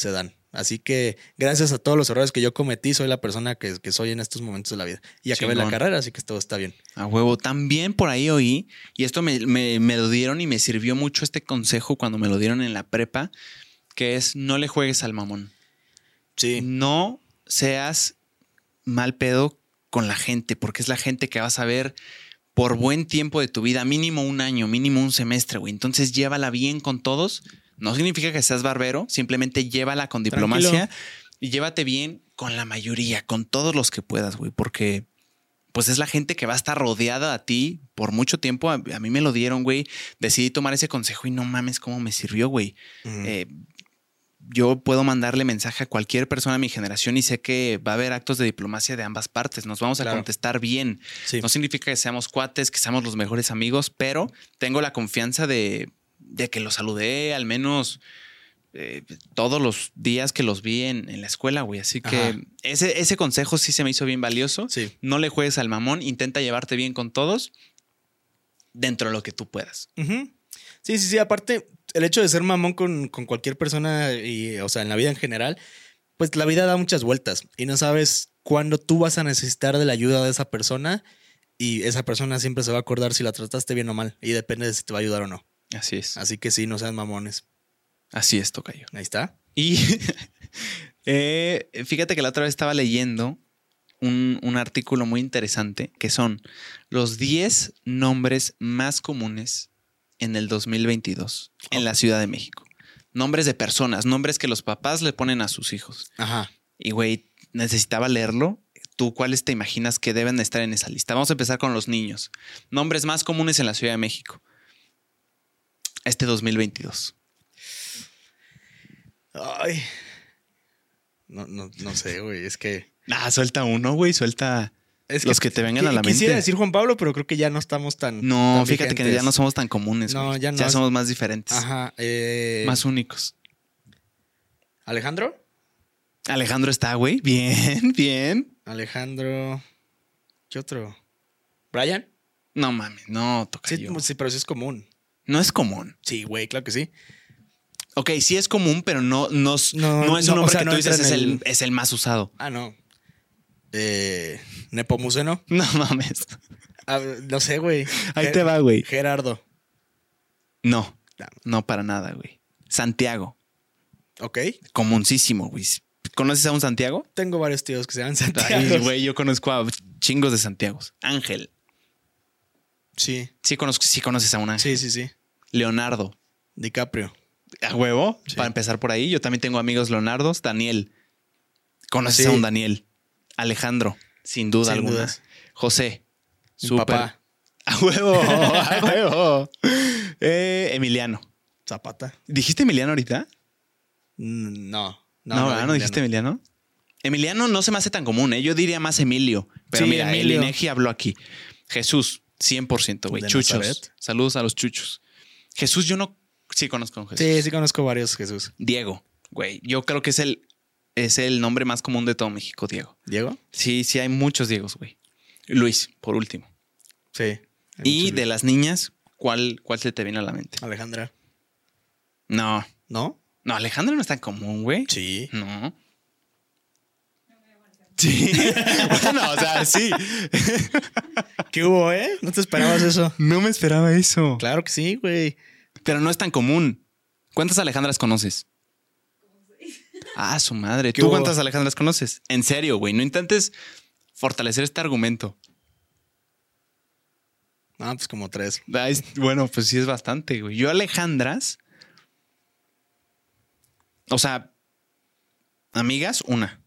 se dan. Así que gracias a todos los errores que yo cometí, soy la persona que, que soy en estos momentos de la vida. Y acabé la carrera, así que todo está bien. A huevo. También por ahí oí, y esto me, me- me lo dieron y me sirvió mucho este consejo cuando me lo dieron en la prepa, que es no le juegues al mamón. Sí. No seas mal pedo con la gente, porque es la gente que vas a ver por buen tiempo de tu vida, mínimo un año, mínimo un semestre, güey. Entonces llévala bien con todos. No significa que seas barbero, simplemente llévala con diplomacia y llévate bien con la mayoría, con todos los que puedas, güey, porque pues es la gente que va a estar rodeada a ti por mucho tiempo. A, a mí me lo dieron, güey. Decidí tomar ese consejo y no mames cómo me sirvió, güey. Eh, yo puedo mandarle mensaje a cualquier persona de mi generación y sé que va a haber actos de diplomacia de ambas partes. Nos vamos a Claro. contestar bien. sí. No significa que seamos cuates, que seamos los mejores amigos, pero tengo la confianza de, de que los saludé al menos eh, todos los días que los vi en, en la escuela, güey. Así que ese, ese consejo sí se me hizo bien valioso. Sí. No le juegues al mamón, intenta llevarte bien con todos dentro de lo que tú puedas. Sí, sí, sí. Aparte, el hecho de ser mamón con, con cualquier persona y, o sea, en la vida en general, pues la vida da muchas vueltas y no sabes cuándo tú vas a necesitar de la ayuda de esa persona y esa persona siempre se va a acordar si la trataste bien o mal y depende de si te va a ayudar o no. Así es. Así que sí, no sean mamones. Así es, Tocayo. Ahí está. Y eh, fíjate que la otra vez estaba leyendo un, un artículo muy interesante que son los 10 nombres más comunes en el 2022 en la Ciudad de México. Nombres de personas, nombres que los papás le ponen a sus hijos. Ajá. Y güey, necesitaba leerlo. ¿Tú cuáles te imaginas que deben de estar en esa lista? Vamos a empezar con los niños. Nombres más comunes en la Ciudad de México. Este 2022. Ay. No, no, no sé, güey. Es que. Ah, suelta uno, güey, suelta Es los que te vengan a la Quisiera mente. decir Juan Pablo, pero creo que ya no estamos tan. No, tan fíjate que ya no somos tan comunes. No, ya no. somos más diferentes. Ajá. eh, Más únicos. Alejandro. Alejandro está, güey. Bien, bien. Alejandro. ¿Qué otro? ¿Brian? No mames, no, toca Sí, sí, pero sí es común. No es común. Sí, güey, claro que sí. Ok, sí es común, pero no, no, es- No, no es un o nombre sea, que tú dices es el, es el más usado. Ah, no. Eh, Nepomuceno. No mames. Ah, no sé, güey. Ahí te va, güey. Gerardo. No, No. para nada, güey. Santiago. Ok. Comuncísimo, güey. ¿Conoces a un Santiago? Tengo varios tíos que se llaman Santiago. Güey, yo conozco a chingos de Santiagos. Ángel. Sí, Sí, conozco, sí conoces a un Ángel. sí, sí, sí. Leonardo. DiCaprio. ¿A huevo? Sí. Para empezar por ahí, yo también tengo amigos Leonardos. Daniel. ¿Conoces Sí. a un Daniel? Alejandro, sin duda Sin alguna. dudas. José. Súper. papá. A huevo, a huevo. Eh, Emiliano. Zapata. ¿Dijiste Emiliano ahorita? Mm, No. No, no. ¿No dijiste Emiliano? Emiliano no se me hace tan común, ¿eh? Yo diría más Emilio. Pero Sí, mira, Emilio. el INEGI habló aquí. Jesús, 100%, güey. De Chuchos. Nazaret. Saludos a los chuchos. Jesús, yo no... Sí conozco a Jesús. Sí, sí conozco varios, Jesús. Diego, güey. Yo creo que es el, es el nombre más común de todo México, Diego. ¿Diego? Sí, sí, hay muchos Diegos, güey. Luis, por último. Sí. Y de las niñas, ¿cuál, ¿cuál se te viene a la mente? Alejandra. No, ¿No? no, Alejandro no es tan común, güey. Sí. No. Sí. bueno, o sea, sí. ¿Qué hubo, eh? ¿No te esperabas eso? No me esperaba eso. Claro que sí, güey. Pero no es tan común. ¿Cuántas Alejandras conoces? Ah, su madre. ¿Qué ¿Tú hubo? cuántas Alejandras conoces? En serio, güey. No intentes fortalecer este argumento. Ah, pues como tres. Ah, es- bueno, pues sí es bastante, güey. Yo Alejandras. O sea, amigas, una.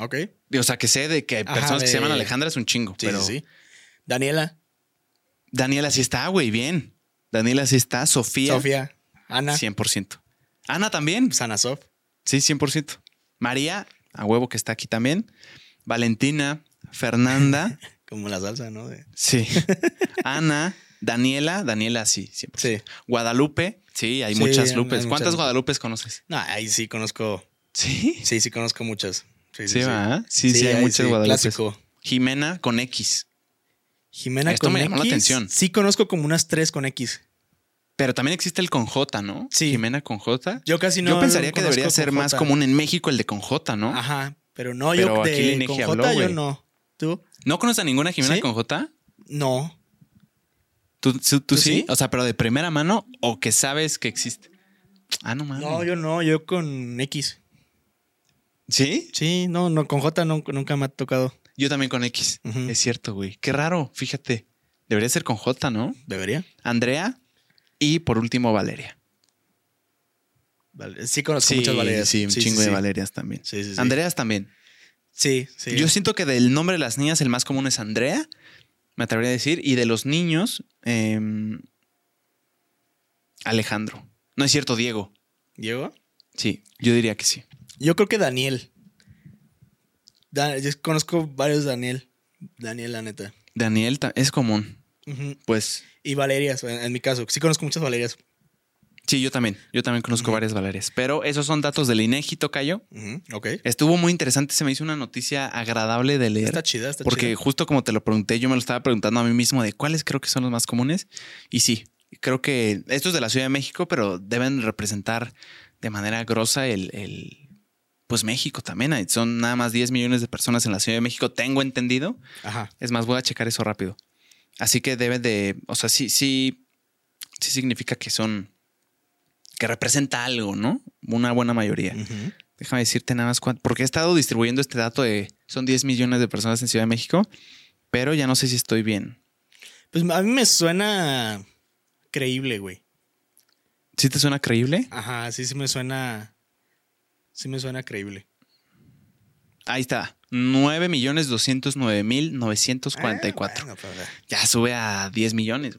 Ok. O sea, que sé de que hay Ajá, personas que se llaman Alejandra es un chingo. Sí, pero sí, sí. Daniela, Daniela sí está, güey, bien. Daniela sí está. Sofía, Sofía, Ana, 100%. Ana también. Sanasov. Sí, 100%. María, a huevo que está aquí también. Valentina, Fernanda, Como la salsa, ¿no? De- sí. Ana, Daniela, Daniela sí, 100%. Sí. Guadalupe, sí, hay Sí, muchas hay Lupes. muchas ¿Cuántas Lupes. Guadalupes conoces? No, ahí sí conozco. Sí. Sí, sí conozco muchas. Sí, Sí, va. Sí, sí, hay ahí muchas Guadalupes. Clásico. Jimena con X. Jimena Esto con me llamó la atención. Sí conozco como unas tres con X. Pero también existe el con J, ¿no? Sí. Jimena con J. Yo casi no Yo pensaría que debería ser más común en México el de con J, ¿no? Ajá, pero no, Pero yo aquí de con habló, J yo no. ¿Tú? ¿No conoces a ninguna Jimena ¿Sí? con J? No. ¿Tú, tú, tú ¿Tú sí? sí? O sea, pero de primera mano o que sabes que existe. Ah, no mames. No, yo no, yo con X. ¿Sí? Sí, no, no, con J nunca, nunca me ha tocado. Yo también con X. Es cierto, güey. Qué raro, fíjate. Debería ser con J, ¿no? ¿Debería? Andrea y por último Valeria. Vale. Sí conozco muchas Valerias. Sí, un chingo sí, de. Valerias también. Sí, sí, sí. Andreas también. Sí, sí. Yo siento que del nombre de las niñas el más común es Andrea, me atrevería a decir, y de los niños, em, Alejandro. No es cierto, Diego. ¿Diego? Sí, yo diría que sí. Yo creo que Daniel. Da- yo conozco varios Daniel. Daniel, la neta. Daniel es común. Pues Y Valerias, en, en mi caso. Sí conozco muchas Valerias. sí, yo también. Yo también conozco varias Valerias. Pero esos son datos del INEGI, Tocayo. Ujú, Ok. Estuvo muy interesante. Se me hizo una noticia agradable de leer. Está chida, está Porque chida. justo como te lo pregunté, yo me lo estaba preguntando a mí mismo de cuáles creo que son los más comunes. Y sí, creo que esto es de la Ciudad de México, pero deben representar de manera grosa el, el, pues México también. Hay- Son nada más 10 millones de personas en la Ciudad de México, tengo entendido. Ajá. Es más, voy a checar eso rápido. Así que debe de, o sea, sí, sí, sí significa que son, que representa algo, ¿no? Una buena mayoría. Déjame decirte nada más cuánto, porque he estado distribuyendo este dato de son 10 millones de personas en Ciudad de México, pero ya no sé si estoy bien. Pues a mí me suena creíble, güey. ¿Sí te suena creíble? Ajá, sí, sí me suena. Sí me suena creíble. Ahí está. 9 millones 209 mil 944. Ah, bueno, pero, Ya sube a 10 millones.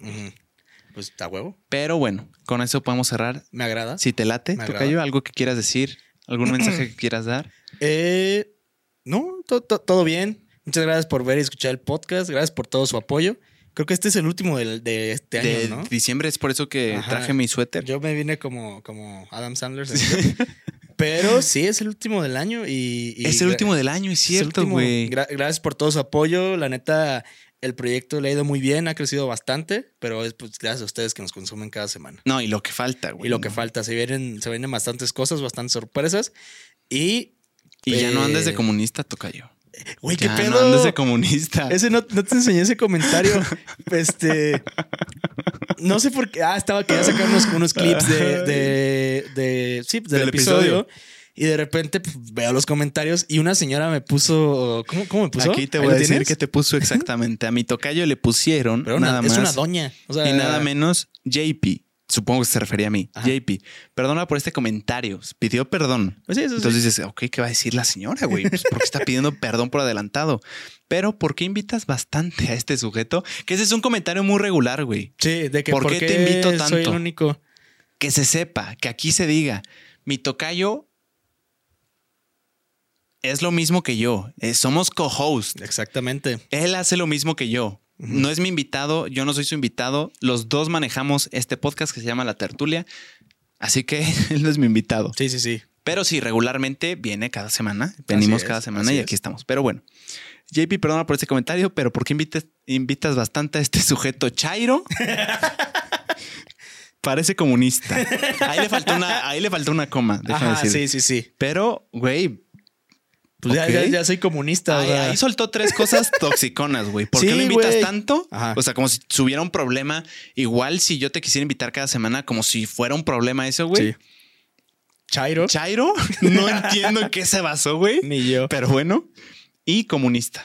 Pues está huevo. Pero bueno, con eso podemos cerrar. Me agrada. Si te late, Tocayo, algo que quieras decir, algún mensaje que quieras dar. Eh, no, to- to- todo bien. Muchas gracias por ver y escuchar el podcast. Gracias por todo su apoyo. Creo que este es el último del- de, este año, de ¿no? diciembre es por eso que Ajá. traje mi suéter. Yo me vine como, como Adam Sandler. seguro. Pero sí, es el último del año y... y es el último del año, es cierto, güey. Gra- gracias por todo su apoyo. La neta, el proyecto le ha ido muy bien, ha crecido bastante, pero es pues, gracias a ustedes que nos consumen cada semana. No, y lo que falta, güey. y lo que falta, se vienen, se vienen bastantes cosas, bastantes sorpresas. Y... Y ya no andes de eh, comunista, Tocayo. Güey, ¿qué pedo? no andes de comunista. Ese no, no te enseñé ese comentario. este. No sé por qué. Ah, estaba quería sacar unos, unos clips de, de, de- sí, del, Del episodio. episodio. Y de repente pues, veo los comentarios y una señora me puso. ¿Cómo, cómo me puso? Aquí te ¿Ahí voy a decir que te puso exactamente. A mi tocayo le pusieron Pero una- nada es más una doña. O sea, y nada menos JP. Supongo que se refería a mí. Ajá. JP. Perdona por este comentario. Pidió perdón. Pues sí, eso sí. Entonces dices, ok, ¿qué va a decir la señora, güey? Pues porque está pidiendo perdón por adelantado. Pero ¿por qué invitas bastante a este sujeto? Que ese es un comentario muy regular, güey. Sí, de que ¿Por qué te invito Soy tanto? el único. Que se sepa, que aquí se diga, mi tocayo es lo mismo que yo. Eh, somos co-host. Exactamente. Él hace lo mismo que yo. No es mi invitado, yo no soy su invitado. Los dos manejamos este podcast que se llama La Tertulia. Así que él no es mi invitado. Sí, sí, sí. Pero sí, regularmente viene cada semana. Venimos es, cada semana y es. aquí estamos. Pero bueno, JP, perdona por ese comentario, pero ¿por qué invitas, invitas bastante a este sujeto Chairo? Parece comunista. Ahí le faltó una, ahí le faltó una coma, déjame Ajá, decir. sí, sí, sí. Pero, güey, Pues ya- ya, ya soy comunista. Ahí, soltó tres cosas toxiconas, güey. ¿Por Sí, qué lo invitas tanto? Ajá. O sea, como si hubiera un problema. Igual si yo te quisiera invitar cada semana, como si fuera un problema eso, güey. Sí. Chairo. Chairo, no entiendo en qué se basó, güey. Ni yo. Pero bueno. Y comunista.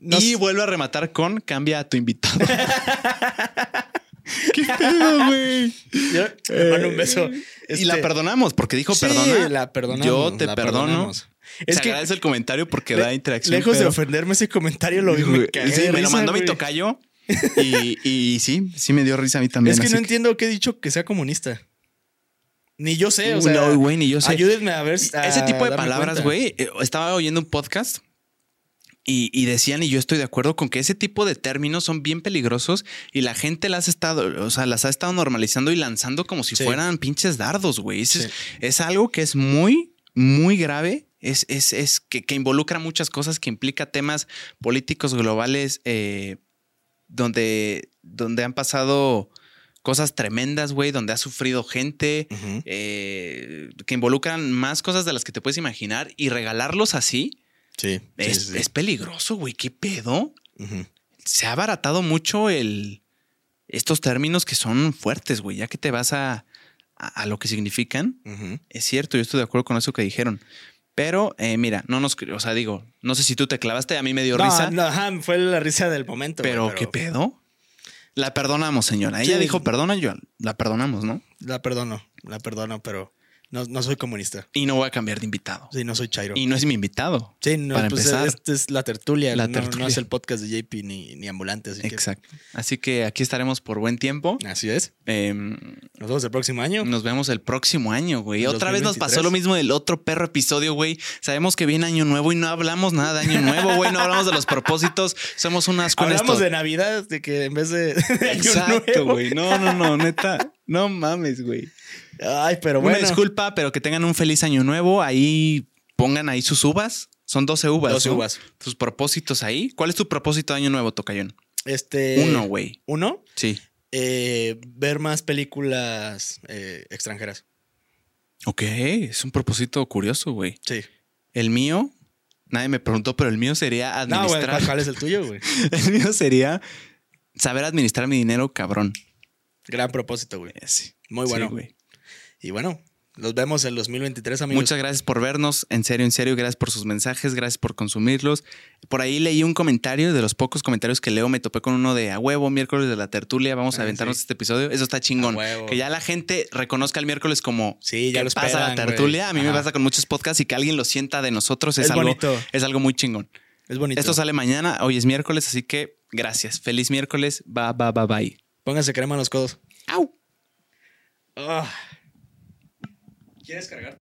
Y vuelve a rematar con cambia a tu invitado. ¿Qué pedo, güey? Mando un beso. Y la Este, perdonamos porque dijo sí, perdona. la perdonamos, Yo te la perdono. perdonamos. Es Se que agradece el comentario porque le- da interacción. lejos de ofenderme ese comentario, lo vi, me sí, me lo mandó mi tocayo. Y, y sí, sí me dio risa a mí también. Es que no entiendo qué he dicho que sea comunista. Ni yo sé, o sea. No, güey, ni yo sé. Ayúdenme a ver. a Ese tipo de palabras, güey, eh, estaba oyendo un podcast y, y decían, y yo estoy de acuerdo con que ese tipo de términos son bien peligrosos y la gente las ha estado, o sea, las ha estado normalizando y lanzando como si Sí. fueran pinches dardos, güey. Es, Sí. es algo que es muy, muy grave. Es, es, es que, que involucra muchas cosas, que implica temas políticos globales eh, donde, donde han pasado cosas tremendas, güey, donde ha sufrido gente eh, que involucran más cosas de las que te puedes imaginar y regalarlos así Sí. es, sí, sí. es peligroso, güey. ¿Qué pedo? Se ha abaratado mucho el, estos términos que son fuertes, güey, ya que te vas a, a, a lo que significan. Es cierto, yo estoy de acuerdo con eso que dijeron. Pero eh, mira, no nos, o sea, digo, no sé si tú te clavaste, a mí me dio No, risa, no, fue la risa del momento. pero, ¿qué pedo? La perdonamos, señora. Ella Sí. dijo perdona, yo la perdonamos, ¿no? La perdono, la perdono, pero no, no soy comunista. Y no voy a cambiar de invitado. Sí, no soy Chairo. Y no es mi invitado. sí, no, para pues empezar. esta es la tertulia. La no, tertulia. no es el podcast de JP ni, ni ambulante. Así que- Exacto. Así que aquí estaremos por buen tiempo. Así es. Em, Nos vemos el próximo año. nos vemos el próximo año, güey. Otra vez nos 2023. pasó lo mismo del otro perro episodio, güey. Sabemos que viene año nuevo y no hablamos nada de año nuevo, güey. No hablamos de los propósitos. Somos un asco en Hablamos de Navidad, de que en vez de, de Año Exacto, Nuevo. güey. No, no, no, neta. No mames, güey. Ay, pero bueno. Una disculpa, pero que tengan un feliz año nuevo. Ahí pongan ahí sus uvas. Son 12 uvas. 12 ¿no? uvas. Sus propósitos ahí. ¿Cuál es tu propósito de año nuevo, Tocayón? Este. Uno, güey. Uno, Sí. eh, ver más películas eh, extranjeras. Ok, es un propósito curioso, güey. Sí. El mío, nadie me preguntó, pero el mío sería No, güey, administrar. ¿cuál, es el tuyo, güey? el mío sería saber administrar mi dinero, cabrón. Gran propósito, güey. Eh, sí. Muy Sí, bueno. güey. Y bueno, nos vemos en 2023, amigos. Muchas gracias por vernos. En serio, en serio, gracias por sus mensajes, gracias por consumirlos. Por ahí leí un comentario, de los pocos comentarios que leo, me topé con uno de a huevo, miércoles de la tertulia, vamos a Ah, aventarnos sí. este episodio. Eso está chingón. Que ya la gente reconozca el miércoles como Sí, ya que lo pasa esperan, la tertulia. A mí me pasa con muchos podcasts y que alguien lo sienta de nosotros es, Es algo, bonito. es algo muy chingón. Es bonito. Esto sale mañana, hoy es miércoles, así que gracias. Feliz miércoles. Bye, bye, bye, bye. Pónganse crema en los codos. Au. Ah. ¿Quieres cargar?